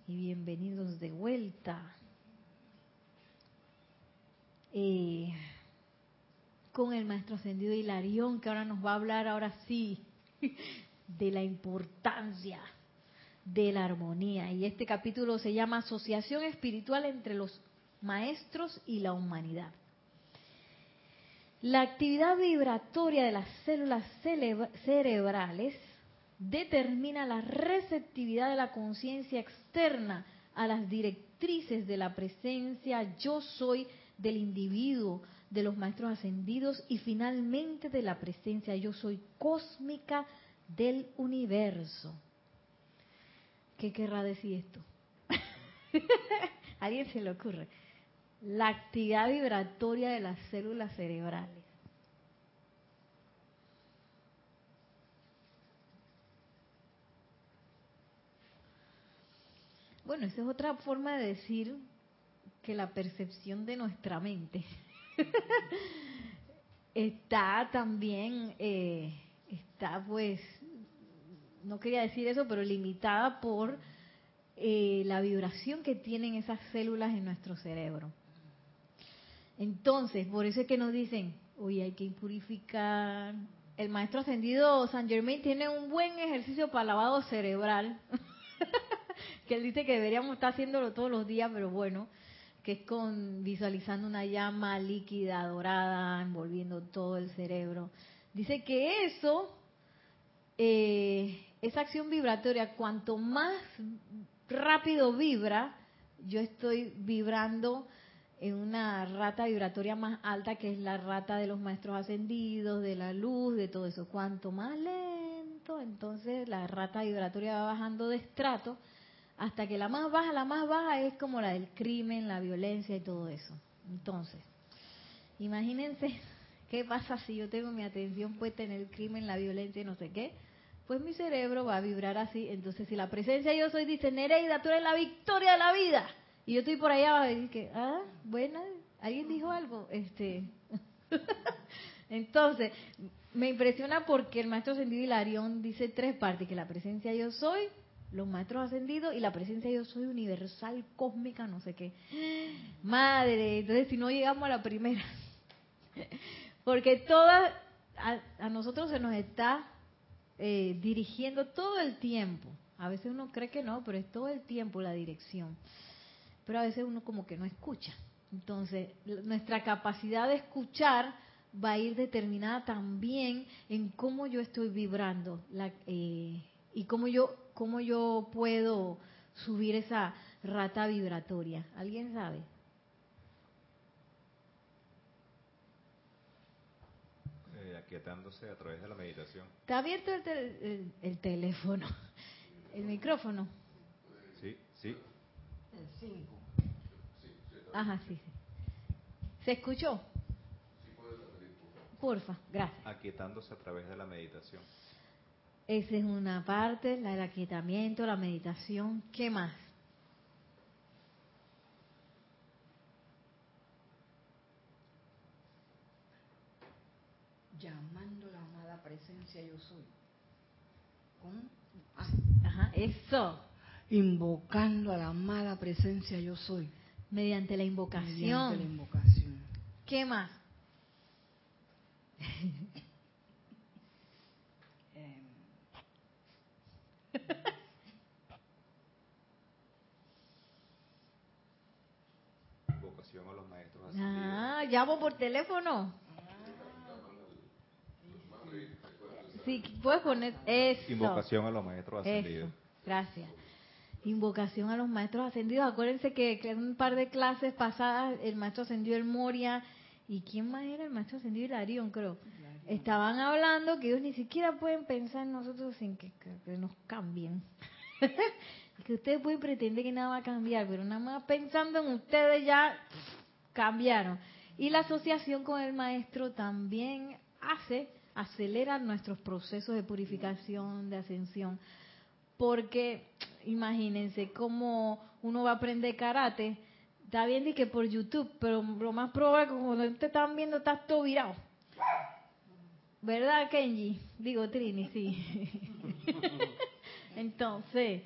Y bienvenidos de vuelta. Eh, con el maestro ascendido Hilarión, que ahora nos va a hablar ahora sí de la importancia de la armonía. Y este capítulo se llama Asociación Espiritual entre los Maestros y la Humanidad. La actividad vibratoria de las células cerebrales determina la receptividad de la conciencia externa a las directrices de la presencia yo soy del individuo, de los maestros ascendidos y finalmente de la presencia yo soy cósmica del universo. ¿Qué querrá decir esto? ¿A alguien se le ocurre? La actividad vibratoria de las células cerebrales. Bueno, esa es otra forma de decir que la percepción de nuestra mente está también, eh, está pues no quería decir eso, pero limitada por eh, la vibración que tienen esas células en nuestro cerebro. Entonces, por eso es que nos dicen, hoy hay que purificar. El maestro ascendido San Germain tiene un buen ejercicio para lavado cerebral, que él dice que deberíamos estar haciéndolo todos los días, pero bueno, que es con visualizando una llama líquida, dorada, envolviendo todo el cerebro. Dice que eso eh, esa acción vibratoria, cuanto más rápido vibra, yo estoy vibrando en una rata vibratoria más alta que es la rata de los maestros ascendidos, de la luz, de todo eso. Cuanto más lento, entonces la rata vibratoria va bajando de estrato hasta que la más baja, la más baja es como la del crimen, la violencia y todo eso. Entonces, imagínense qué pasa si yo tengo mi atención puesta en el crimen, la violencia y no sé qué pues mi cerebro va a vibrar así. Entonces, si la presencia yo soy dice, Nereida, tú eres la victoria de la vida. Y yo estoy por allá va a decir que, ah, bueno, alguien dijo algo. este Entonces, me impresiona porque el maestro ascendido Hilarión dice tres partes, que la presencia yo soy, los maestros ascendidos y la presencia yo soy universal, cósmica, no sé qué. Madre, entonces si no llegamos a la primera, porque todas, a nosotros se nos está eh, dirigiendo todo el tiempo. A veces uno cree que no, pero es todo el tiempo la dirección. Pero a veces uno como que no escucha. Entonces, nuestra capacidad de escuchar va a ir determinada también en cómo yo estoy vibrando la, eh, y cómo yo, cómo yo puedo subir esa rata vibratoria. ¿Alguien sabe? aquietándose a través de la meditación. ¿Está abierto el, teléfono? ¿El micrófono? Sí, sí. El 5. Ajá, sí, sí. ¿Se escuchó? Porfa, gracias. Aquietándose a través de la meditación. Esa es una parte, el aquietamiento, la meditación. ¿Qué más? llamando la amada presencia yo soy, Ajá, eso. Invocando a la amada presencia yo soy. Mediante la invocación. Mediante la invocación. ¿Qué más? Invocación a los maestros ascendidos. Ah, llamo por teléfono. Sí, puedes poner eso. Invocación a los maestros Eso, ascendidos. gracias. Invocación a los maestros ascendidos. Acuérdense que, en un par de clases pasadas el maestro ascendido el Moria y quién más era el maestro ascendido Hilarión, creo. Estaban hablando que ellos ni siquiera pueden pensar en nosotros sin que, que- que nos cambien. que ustedes pueden pretender que nada va a cambiar, pero nada más pensando en ustedes ya cambiaron. Y la asociación con el maestro también hace, acelera nuestros procesos de purificación, de ascensión. Porque imagínense cómo uno va a aprender karate. Está bien que por YouTube, pero lo más probable es que cuando te están viendo estás todo virado. ¿Verdad, Kenji? Digo, Trini, sí. Entonces,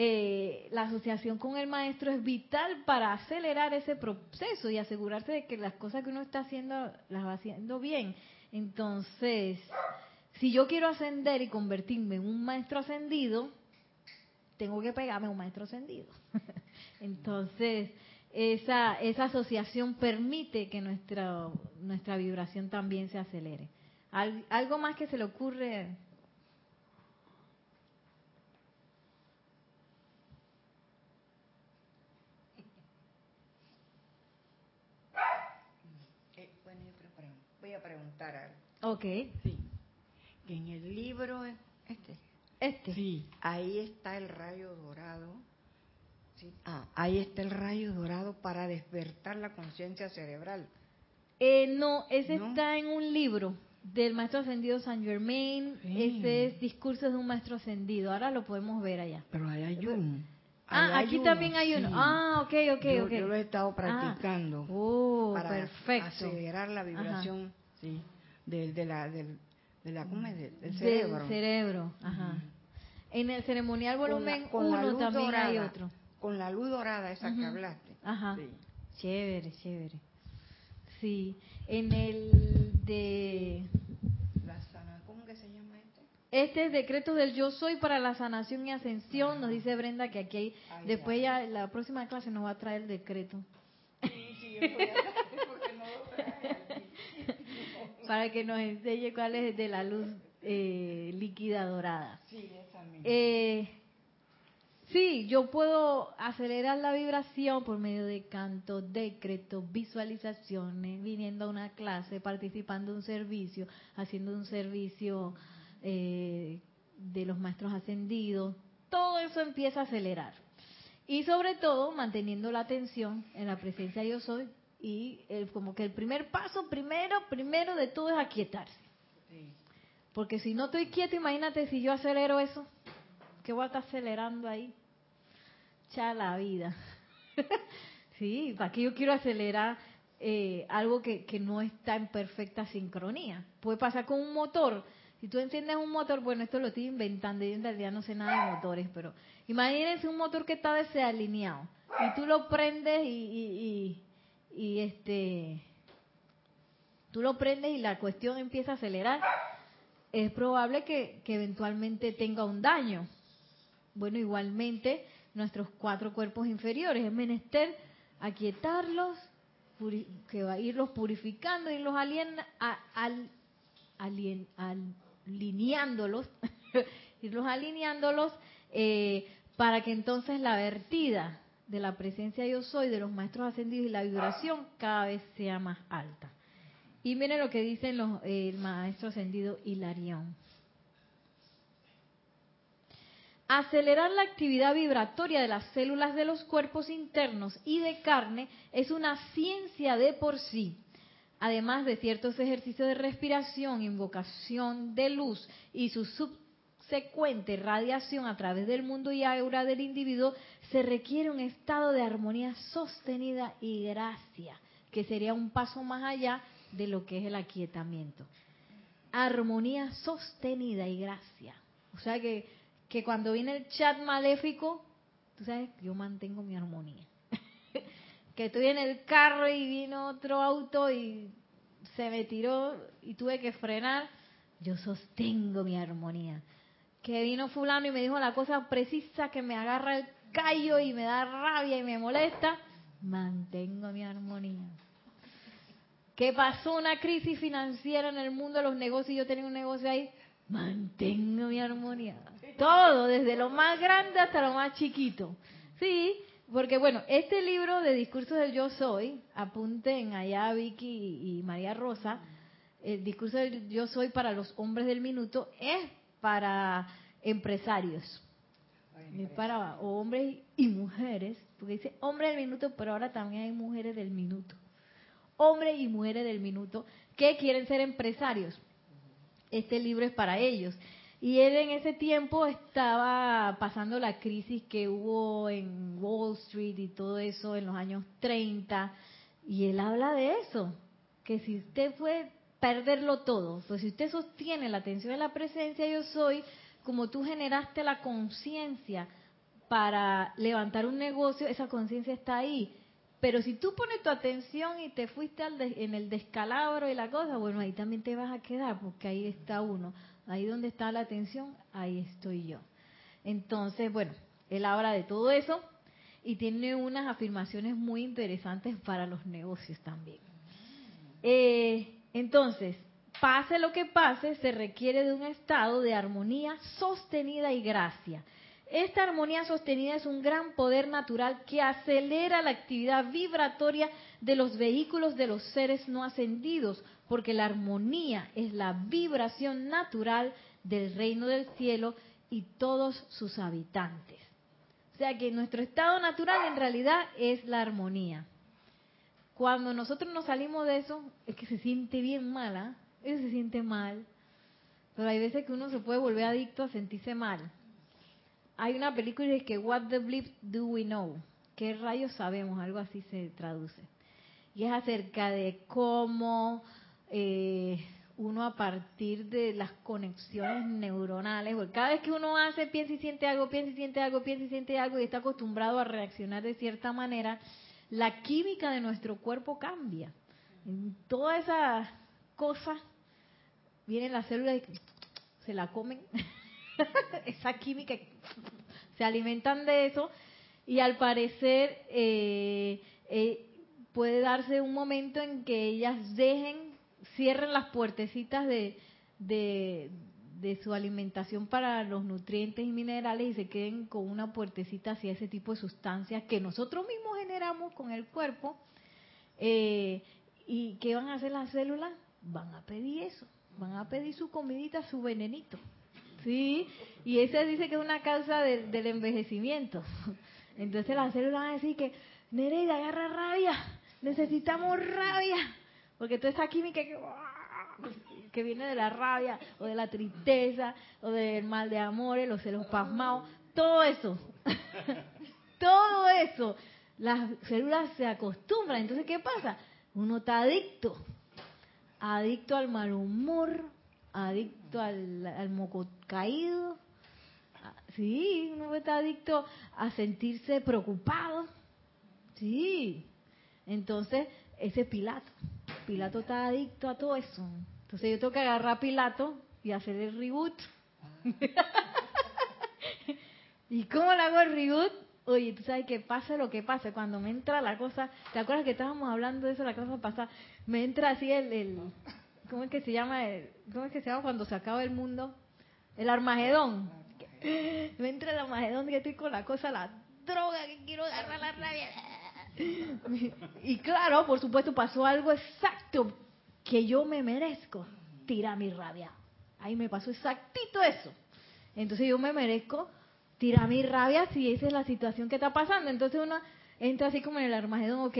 eh, la asociación con el maestro es vital para acelerar ese proceso y asegurarse de que las cosas que uno está haciendo las va haciendo bien. Entonces, si yo quiero ascender y convertirme en un maestro ascendido, tengo que pegarme a un maestro ascendido. Entonces, esa, esa asociación permite que nuestra, nuestra vibración también se acelere. Al- algo más que se le ocurre. Eh, bueno, yo preparo- algo. Ok, Sí. Que en el libro este, este. sí, ahí está el rayo dorado. Sí. Ah, ahí está el rayo dorado para despertar la conciencia cerebral. Eh, no, ese ¿No? está en un libro del maestro ascendido San Germain. Sí. Ese es Discursos de un maestro ascendido. Ahora lo podemos ver allá. Pero ahí hay uno. Ah, aquí uno, también hay uno. sí. Ah, ok, ok, yo, ok. yo lo he estado Ah, practicando Oh, para perfecto. acelerar la vibración sí, de, de la, del, de la, ¿cómo es? Del, del Del cerebro. cerebro, ajá. En el ceremonial volumen con la 1 luz también hay dorada. otro. Con la luz dorada esa que hablaste. Ajá. Sí. Chévere, chévere. Sí, en el de... La sana, ¿Cómo que se llama este? Este es decreto del yo soy para la sanación y ascensión, nos dice Brenda que aquí hay... Ay, Después ya la próxima clase nos va a traer el decreto. Sí, sí, yo voy a- porque no lo trae aquí. Para que nos enseñe cuál es de la luz eh, líquida dorada. Sí, esa misma. Eh, sí, yo puedo acelerar la vibración por medio de cantos, decretos, visualizaciones, viniendo a una clase, participando en un servicio, haciendo un servicio eh, de los maestros ascendidos. Todo eso empieza a acelerar. Y sobre todo manteniendo la atención en la presencia yo soy y el- como que el primer paso, primero, primero de todo es aquietarse. Sí. Porque si no estoy quieto, imagínate si yo acelero eso. ¿Qué voy a estar acelerando ahí? Ya la vida. sí, ¿para qué yo quiero acelerar eh, algo que, que no está en perfecta sincronía? Puede pasar con un motor. Si tú enciendes un motor, bueno, esto lo estoy inventando, yo en realidad no sé nada de motores, pero imagínense un motor que está desalineado y tú lo prendes y, y, y, este tú lo prendes y la cuestión empieza a acelerar es probable que, que eventualmente tenga un daño. Bueno, igualmente nuestros cuatro cuerpos inferiores es menester aquietarlos, que va a irlos purificando, irlos alien, al, alien- alineándolos, irlos alineándolos eh, para que entonces la vertida de la presencia yo soy de los maestros ascendidos y la vibración cada vez sea más alta. Y miren lo que dice los, el maestro ascendido Hilarión. Acelerar la actividad vibratoria de las células de los cuerpos internos y de carne es una ciencia de por sí. Además de ciertos ejercicios de respiración, invocación de luz y su subsecuente radiación a través del mundo y aura del individuo, se requiere un estado de armonía sostenida y gracia, que sería un paso más allá de lo que es el aquietamiento. Armonía sostenida y gracia. O sea que que cuando viene el chat maléfico, tú sabes, yo mantengo mi armonía. que estoy en el carro y vino otro auto y se me tiró y tuve que frenar, yo sostengo mi armonía. Que vino fulano y me dijo la cosa precisa que me agarra el callo y me da rabia y me molesta, mantengo mi armonía. Que pasó una crisis financiera en el mundo de los negocios y yo tenía un negocio ahí, mantengo mi armonía. Todo, desde lo más grande hasta lo más chiquito. Sí, porque bueno, este libro de discursos del yo soy, apunten allá Vicky y María Rosa, el discurso del yo soy para los hombres del minuto es para empresarios. Es para hombres y mujeres, porque dice hombres del minuto, pero ahora también hay mujeres del minuto. Hombres y mujeres del minuto que quieren ser empresarios. Este libro es para ellos. Y él en ese tiempo estaba pasando la crisis que hubo en Wall Street y todo eso en los años 30. Y él habla de eso, que si usted fue perderlo todo, pues si usted sostiene la atención de la presencia yo soy, como tú generaste la conciencia para levantar un negocio, esa conciencia está ahí. Pero si tú pones tu atención y te fuiste al en el descalabro y la cosa, bueno, ahí también te vas a quedar, porque ahí está uno. Ahí donde está la atención, ahí estoy yo. Entonces, bueno, él habla de todo eso y tiene unas afirmaciones muy interesantes para los negocios también. Eh, entonces, pase lo que pase, se requiere de un estado de armonía sostenida y gracia. Esta armonía sostenida es un gran poder natural que acelera la actividad vibratoria de los vehículos de los seres no ascendidos, porque la armonía es la vibración natural del reino del cielo y todos sus habitantes. O sea que nuestro estado natural en realidad es la armonía. Cuando nosotros nos salimos de eso, es que se siente bien mala, eso se siente mal, pero hay veces que uno se puede volver adicto a sentirse mal. Hay una película que What the Bleep Do We Know? ¿Qué rayos sabemos? Algo así se traduce. Y es acerca de cómo eh, uno a partir de las conexiones neuronales, porque cada vez que uno hace, piensa y siente algo, piensa y siente algo, piensa y siente algo y está acostumbrado a reaccionar de cierta manera, la química de nuestro cuerpo cambia. En toda esa cosa vienen las células y se la comen, esa química, se alimentan de eso y al parecer eh, eh, puede darse un momento en que ellas dejen cierren las puertecitas de, de, su alimentación para los nutrientes y minerales y se queden con una puertecita hacia ese tipo de sustancias que nosotros mismos generamos con el cuerpo. Eh, ¿Y qué van a hacer las células? Van a pedir eso, van a pedir su comidita, su venenito. ¿Sí? Y ese dice que es una causa del envejecimiento. Entonces las células van a decir que, Nereida, agarra rabia, necesitamos rabia. Porque toda esa química que, viene de la rabia o de la tristeza o del mal de amores, los celos pasmados, todo eso, todo eso, las células se acostumbran. Entonces, ¿qué pasa? Uno está adicto, adicto al mal humor, adicto al, al moco caído. Sí, uno está adicto a sentirse preocupado. Sí. Entonces, ese es Pilato. Pilato está adicto a todo eso. Entonces yo tengo que agarrar a Pilato y hacer el reboot. ¿Y cómo le hago el reboot? Oye, tú sabes que pasa lo que pasa. Cuando me entra la cosa, ¿te acuerdas que estábamos hablando de eso la cosa pasada? Me entra así el, el ¿cómo es que se llama? ¿Cómo es que se llama cuando se acaba el mundo? El Armagedón. Me entra el Armagedón que estoy con la cosa, la droga, que quiero agarrar la rabia y claro, por supuesto, pasó algo exacto que yo me merezco. Tira mi rabia. Ahí me pasó exactito eso. Entonces yo me merezco tirar mi rabia si esa es la situación que está pasando. Entonces uno entra así como en el armagedón, ok,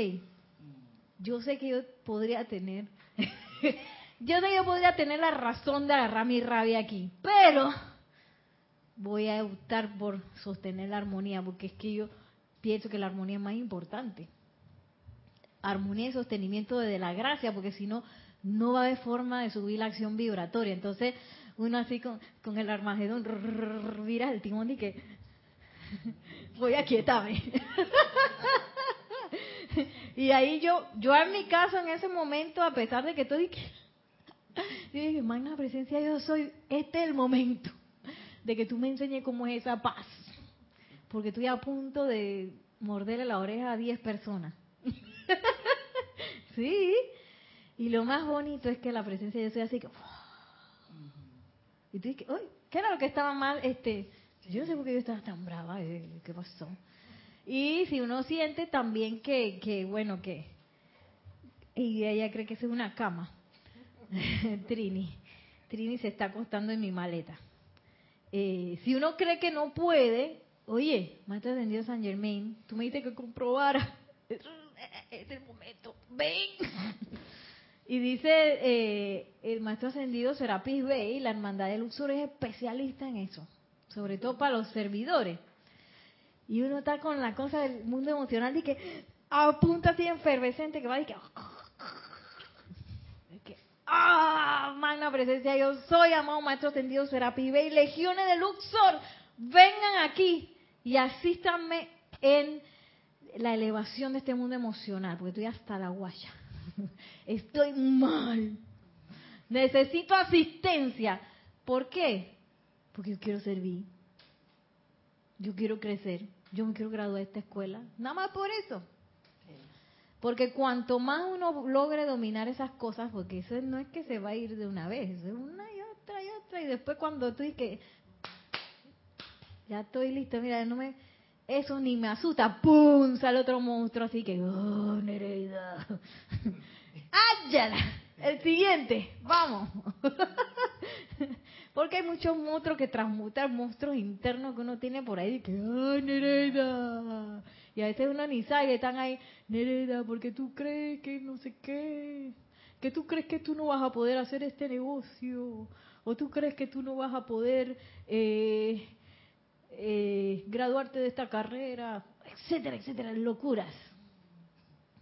yo sé que yo podría tener, yo sé que yo podría tener la razón de agarrar mi rabia aquí, pero voy a optar por sostener la armonía, porque es que yo pienso que la armonía es más importante. Armonía y sostenimiento de la gracia, porque si no, no va a haber forma de subir la acción vibratoria. Entonces, uno así con, con el armagedón, viras el timón y que voy a quietarme. y ahí yo, yo en mi caso en ese momento, a pesar de que estoy, yo dije, magna presencia, yo soy, este es el momento de que tú me enseñes cómo es esa paz. Porque estoy a punto de morderle la oreja a 10 personas. sí. Y lo más bonito es que la presencia yo soy así que... Y tú dices, ¿qué era lo que estaba mal? Este, yo no sé por qué yo estaba tan brava, eh, ¿qué pasó? Y si uno siente también que, que bueno, que... Y ella cree que es una cama. Trini. Trini se está acostando en mi maleta. Eh, si uno cree que no puede, oye, Maestro Ascendido San Germain, tú me dijiste que comprobara. Es el momento, ven. Y dice eh, el Maestro Ascendido Serapis Bey, la Hermandad de Luxor es especialista en eso, sobre todo para los servidores. Y uno está con la cosa del mundo emocional y que apunta así efervescente que va y que ¡Ah! Magna presencia, yo soy amado Maestro Ascendido Serapis Bey, legiones de Luxor, vengan aquí y asístanme en la elevación de este mundo emocional, porque estoy hasta la guaya. Estoy mal. Necesito asistencia. ¿Por qué? Porque yo quiero servir. Yo quiero crecer. Yo me quiero graduar de esta escuela. Nada más por eso. Porque cuanto más uno logre dominar esas cosas, porque eso no es que se va a ir de una vez, es una y otra y otra. Y después cuando tú dices ya estoy listo, mira, no me, eso ni me asusta, ¡pum! sale otro monstruo así que, ¡oh, Nereida! ¡Áyala! El siguiente, vamos. Porque hay muchos monstruos que transmutan monstruos internos que uno tiene por ahí, que, ¡oh, Nereida! Y a veces uno ni sabe que están ahí, Nereida, porque tú crees que no sé qué, que tú crees que tú no vas a poder hacer este negocio, o tú crees que tú no vas a poder eh, eh, graduarte de esta carrera, etcétera, etcétera, locuras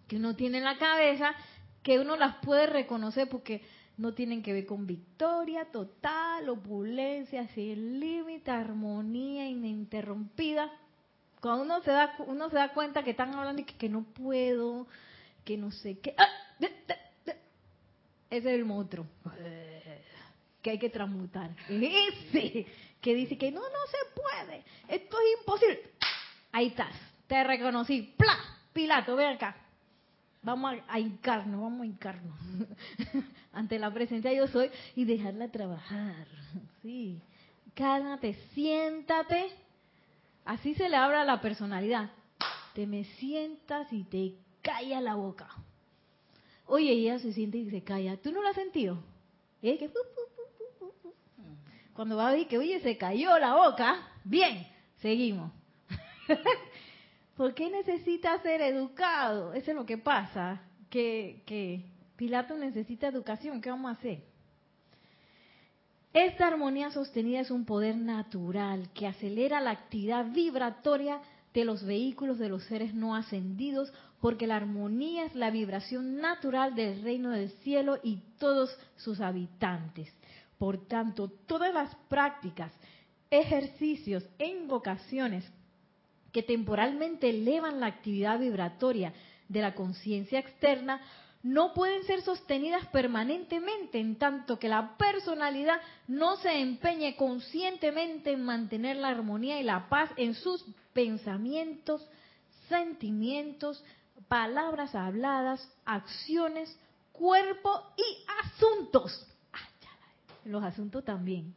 que uno tiene en la cabeza, que uno las puede reconocer porque no tienen que ver con victoria total, opulencia, sin límite, armonía ininterrumpida. Cuando uno se da uno se da cuenta que están hablando y que, no puedo, que no sé qué, ¡ah! ese es el monstruo que hay que transmutar. Ese que dice que no, no se puede, esto es imposible. Ahí estás, te reconocí, ¡pla! Pilato, ven acá. Vamos a, a hincarnos, vamos a hincarnos ante la presencia yo soy y dejarla trabajar. Sí, cálmate, siéntate Así se le habla a la personalidad. Te me sientas y te calla la boca. Oye, ella se siente y se calla. ¿Tú no lo has sentido? Que, Cuando va a decir que, oye, se cayó la boca, bien, seguimos. ¿Por qué necesita ser educado? Eso es lo que pasa, que, que Pilato necesita educación. ¿Qué vamos a hacer? Esta armonía sostenida es un poder natural que acelera la actividad vibratoria de los vehículos de los seres no ascendidos, porque la armonía es la vibración natural del reino del cielo y todos sus habitantes. Por tanto, todas las prácticas, ejercicios e invocaciones que temporalmente elevan la actividad vibratoria de la conciencia externa no pueden ser sostenidas permanentemente en tanto que la personalidad no se empeñe conscientemente en mantener la armonía y la paz en sus pensamientos, sentimientos, palabras habladas, acciones, cuerpo y asuntos. Los asuntos también.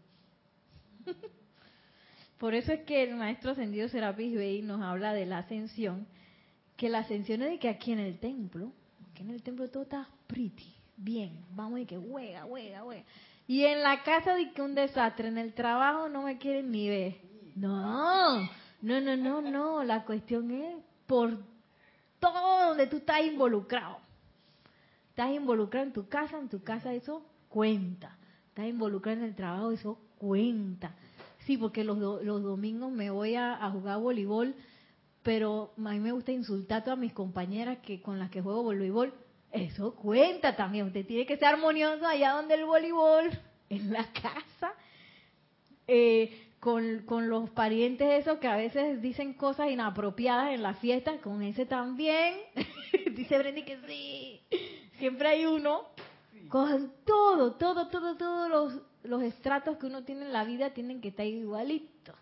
Por eso es que el maestro ascendido Serapis Bey nos habla de la ascensión, que la ascensión es de que aquí en el templo en el templo todo está pretty, bien, vamos y que huega, huega, huega. Y en la casa de que un desastre, en el trabajo no me quieren ni ver. No, no, no, no, no, la cuestión es por todo donde tú estás involucrado. Estás involucrado en tu casa, en tu casa eso cuenta. Estás involucrado en el trabajo, eso cuenta. Sí, porque los, los domingos me voy a, a jugar voleibol pero a mí me gusta insultar a todas mis compañeras que con las que juego voleibol. Eso cuenta también. Usted tiene que ser armonioso allá donde el voleibol, en la casa, eh, con, con, los parientes esos que a veces dicen cosas inapropiadas en la fiesta, con ese también. Dice Brendy que sí. Siempre hay uno. Con todo, todo, todo, todos los, los estratos que uno tiene en la vida tienen que estar igualitos.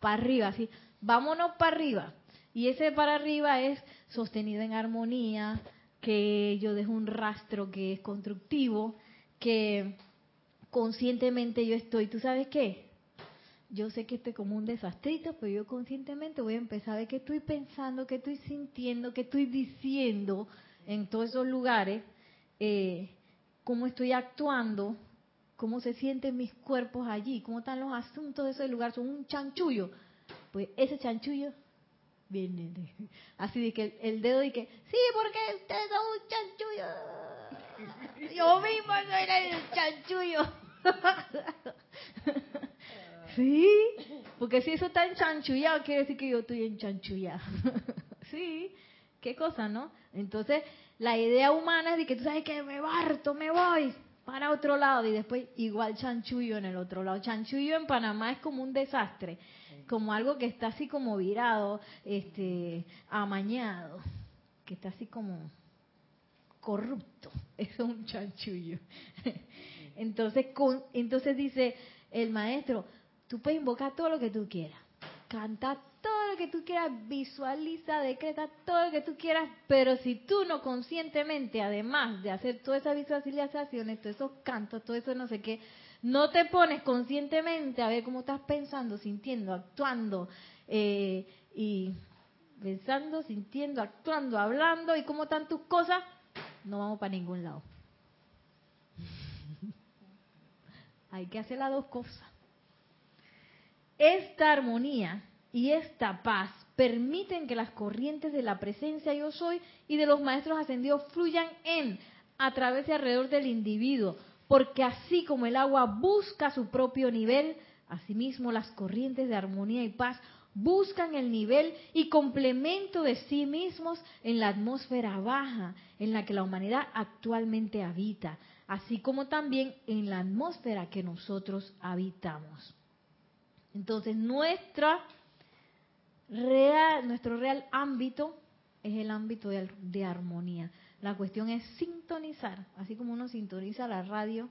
Para arriba, así. Vámonos para arriba. Y ese para arriba es sostenido en armonía, que yo dejo un rastro que es constructivo, que conscientemente yo estoy, ¿tú sabes qué? Yo sé que estoy como un desastrito, pero yo conscientemente voy a empezar a ver qué estoy pensando, qué estoy sintiendo, qué estoy diciendo en todos esos lugares, eh, cómo estoy actuando, cómo se sienten mis cuerpos allí, cómo están los asuntos de ese lugar, son un chanchullo. Pues ese chanchullo viene así de que el dedo de que, sí, porque ustedes son un chanchullo. Yo mismo soy el chanchullo. sí, porque si eso está enchanchullado, quiere decir que yo estoy enchanchullado. sí, qué cosa, ¿no? Entonces, la idea humana es de que tú sabes que me barto, me voy para otro lado y después igual chanchullo en el otro lado. Chanchullo en Panamá es como un desastre, como algo que está así como virado, este, amañado, que está así como corrupto. Es un chanchullo. Entonces, con, entonces dice el maestro, tú puedes invocar todo lo que tú quieras, canta todo lo que tú quieras, visualiza, decreta todo lo que tú quieras, pero si tú no conscientemente, además de hacer todas esas visualizaciones, todos esos cantos, todo eso no sé qué, no te pones conscientemente a ver cómo estás pensando, sintiendo, actuando eh, y pensando, sintiendo, actuando, hablando y cómo están tus cosas, no vamos para ningún lado. Hay que hacer las dos cosas. Esta armonía y esta paz permiten que las corrientes de la presencia yo soy y de los maestros ascendidos fluyan en, a través y alrededor del individuo, porque así como el agua busca su propio nivel, asimismo las corrientes de armonía y paz buscan el nivel y complemento de sí mismos en la atmósfera baja en la que la humanidad actualmente habita, así como también en la atmósfera que nosotros habitamos. Entonces, nuestra real, nuestro real ámbito es el ámbito de, armonía. La cuestión es sintonizar, así como uno sintoniza la radio.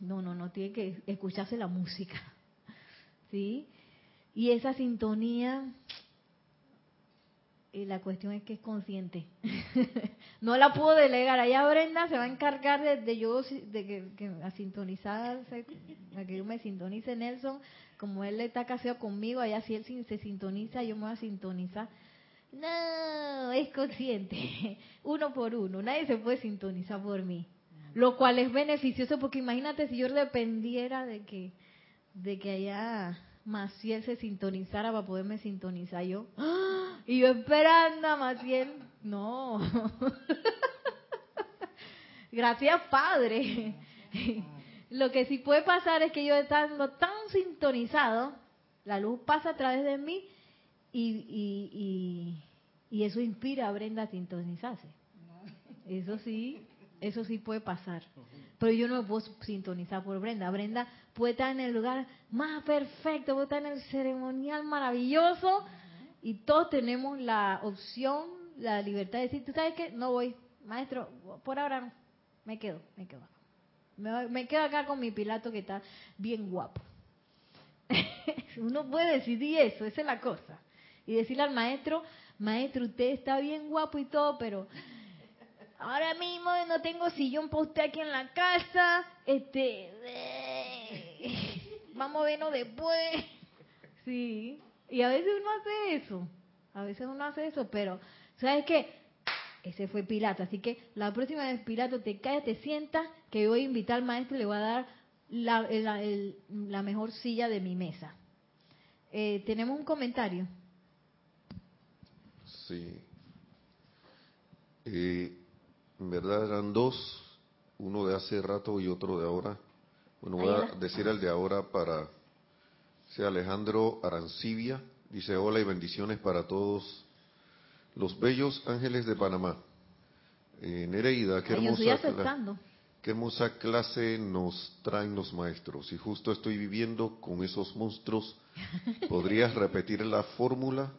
No, no, no, tiene que escucharse la música. ¿Sí? Y esa sintonía y la cuestión es que es consciente. no la puedo delegar. Allá Brenda se va a encargar de, yo, de que, a sintonizar, a que yo me sintonice Nelson, como él está casado conmigo, allá si él se sintoniza, yo me voy a sintonizar. No, es consciente, uno por uno, nadie se puede sintonizar por mí. Lo cual es beneficioso porque imagínate si yo dependiera de que, de que allá Maciel se sintonizara para poderme sintonizar yo. ¡Ah! Y yo esperando a Maciel. No. Gracias, Padre. Lo que sí puede pasar es que yo estando tan sintonizado, la luz pasa a través de mí y, y, y eso inspira a Brenda a sintonizarse. Eso sí, eso sí puede pasar. Pero yo no puedo sintonizar por Brenda. Brenda puede estar en el lugar más perfecto, puede estar en el ceremonial maravilloso y todos tenemos la opción, la libertad de decir, ¿tú sabes qué? No voy, maestro, por ahora no, me quedo, me quedo. Me, me quedo acá con mi Pilato que está bien guapo. Uno puede decidir eso, esa es la cosa. Y decirle al maestro, maestro, usted está bien guapo y todo, pero ahora mismo no tengo sillón para usted aquí en la casa, este, vamos a vernos después. Sí, y a veces uno hace eso, a veces uno hace eso, pero ¿sabes qué? Ese fue Pilato, así que la próxima vez Pilato te cae, te sienta, que voy a invitar al maestro y le voy a dar la, la, mejor silla de mi mesa. Eh, ¿Tenemos un comentario? Sí. Eh, en verdad eran dos, uno de hace rato y otro de ahora. Bueno, voy a decir el de ahora para sea Alejandro Arancibia. Dice hola y bendiciones para todos los bellos ángeles de Panamá. Eh, Nereida, qué hermosa, Qué hermosa clase nos traen los maestros. Y justo estoy viviendo con esos monstruos. ¿Podrías repetir la fórmula?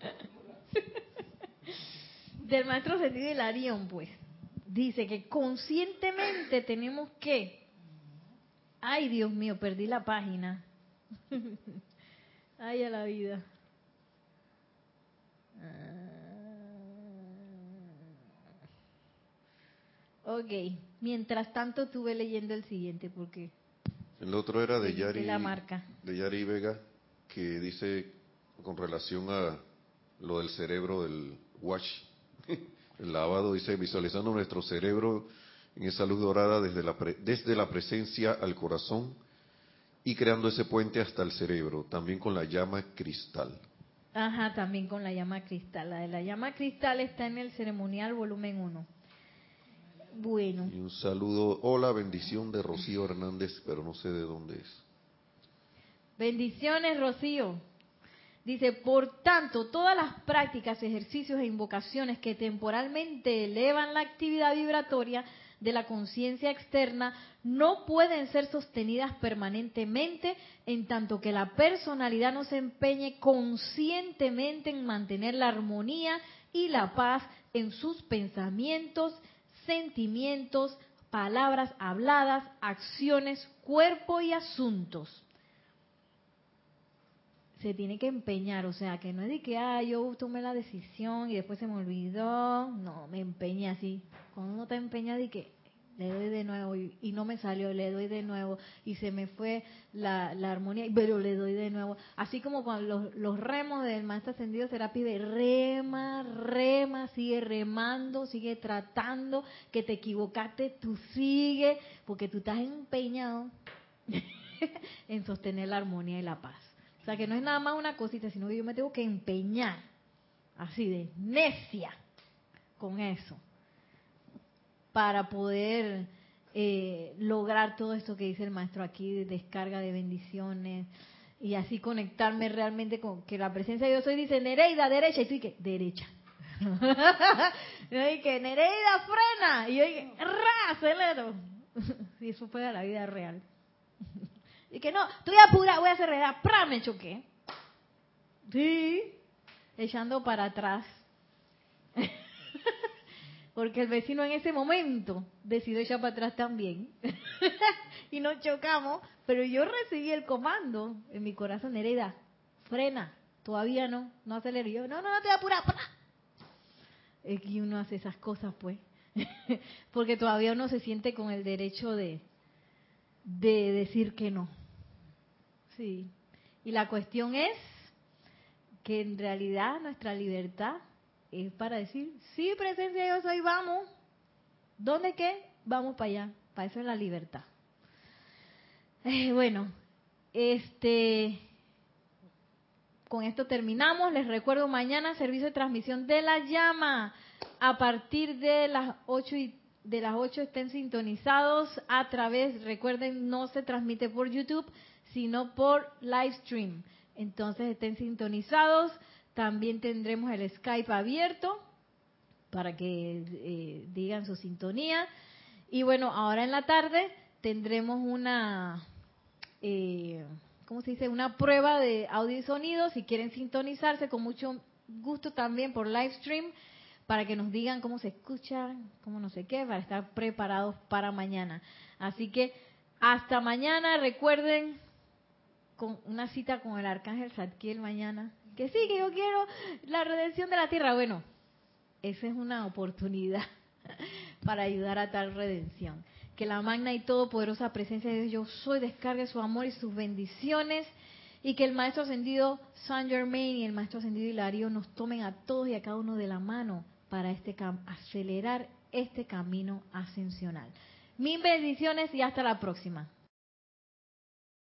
Del maestro Sentido Hilarión, pues. Dice que conscientemente tenemos que... Ay, Dios mío, perdí la página. Ay, a la vida. Ok, mientras tanto estuve leyendo el siguiente porque... El otro era de Yari, la marca. de Yari Vega, que dice con relación a lo del cerebro del wash, el lavado, dice visualizando nuestro cerebro en esa luz dorada desde la, desde la presencia al corazón y creando ese puente hasta el cerebro, también con la llama cristal. Ajá, también con la llama cristal. La de la llama cristal está en el ceremonial volumen 1. Bueno. Y un saludo, hola, bendición de Rocío Hernández, pero no sé de dónde es. Bendiciones, Rocío. Dice, por tanto, todas las prácticas, ejercicios e invocaciones que temporalmente elevan la actividad vibratoria de la conciencia externa no pueden ser sostenidas permanentemente en tanto que la personalidad no se empeñe conscientemente en mantener la armonía y la paz en sus pensamientos sentimientos, palabras habladas, acciones, cuerpo y asuntos. Se tiene que empeñar, o sea, que no es de que, ah, yo tomé la decisión y después se me olvidó. No, me empeñé así. Cuando uno está empeñado y que le doy de nuevo y, no me salió, le doy de nuevo y se me fue la, la armonía, pero le doy de nuevo. Así como con los, remos del maestro ascendido será pide rema, rema, sigue remando, sigue tratando, que te equivocaste, tú sigue, porque tú estás empeñado en sostener la armonía y la paz. O sea que no es nada más una cosita, sino que yo me tengo que empeñar, así de necia, con eso para poder eh, lograr todo esto que dice el maestro aquí, de descarga de bendiciones y así conectarme realmente con que la presencia de Dios hoy dice Nereida derecha y tú que derecha. yo dije Nereida frena y yo dije ra acelero. y eso fue la vida real. y que no, estoy apurada, voy a acelerar, pra me choqué. Sí, echando para atrás porque el vecino en ese momento decidió echar para atrás también. y nos chocamos, pero yo recibí el comando en mi corazón, hereda, frena, todavía no, no acelero. Yo, no, no, no te voy a apurar. Es que uno hace esas cosas, pues. porque todavía uno se siente con el derecho de, de decir que no. Sí. Y la cuestión es que en realidad nuestra libertad es para decir, sí, presencia yo soy, vamos. ¿Dónde qué? Vamos para allá. Para eso es la libertad. Eh, bueno, este, con esto terminamos. Les recuerdo mañana servicio de transmisión de la llama. A partir de las 8 y de las 8 estén sintonizados a través, recuerden, no se transmite por YouTube, sino por live stream. Entonces estén sintonizados. También tendremos el Skype abierto para que eh, digan su sintonía. Y bueno, ahora en la tarde tendremos una, eh, ¿cómo se dice? Una prueba de audio y sonido. Si quieren sintonizarse, con mucho gusto también por live stream, para que nos digan cómo se escucha, cómo no sé qué, para estar preparados para mañana. Así que hasta mañana, recuerden con una cita con el arcángel Zadkiel mañana que sí, que yo quiero la redención de la tierra. Bueno, esa es una oportunidad para ayudar a tal redención. Que la magna y todopoderosa presencia de Dios yo soy descargue su amor y sus bendiciones y que el maestro ascendido Saint Germain y el maestro ascendido Hilario nos tomen a todos y a cada uno de la mano para este acelerar este camino ascensional. Mil bendiciones y hasta la próxima.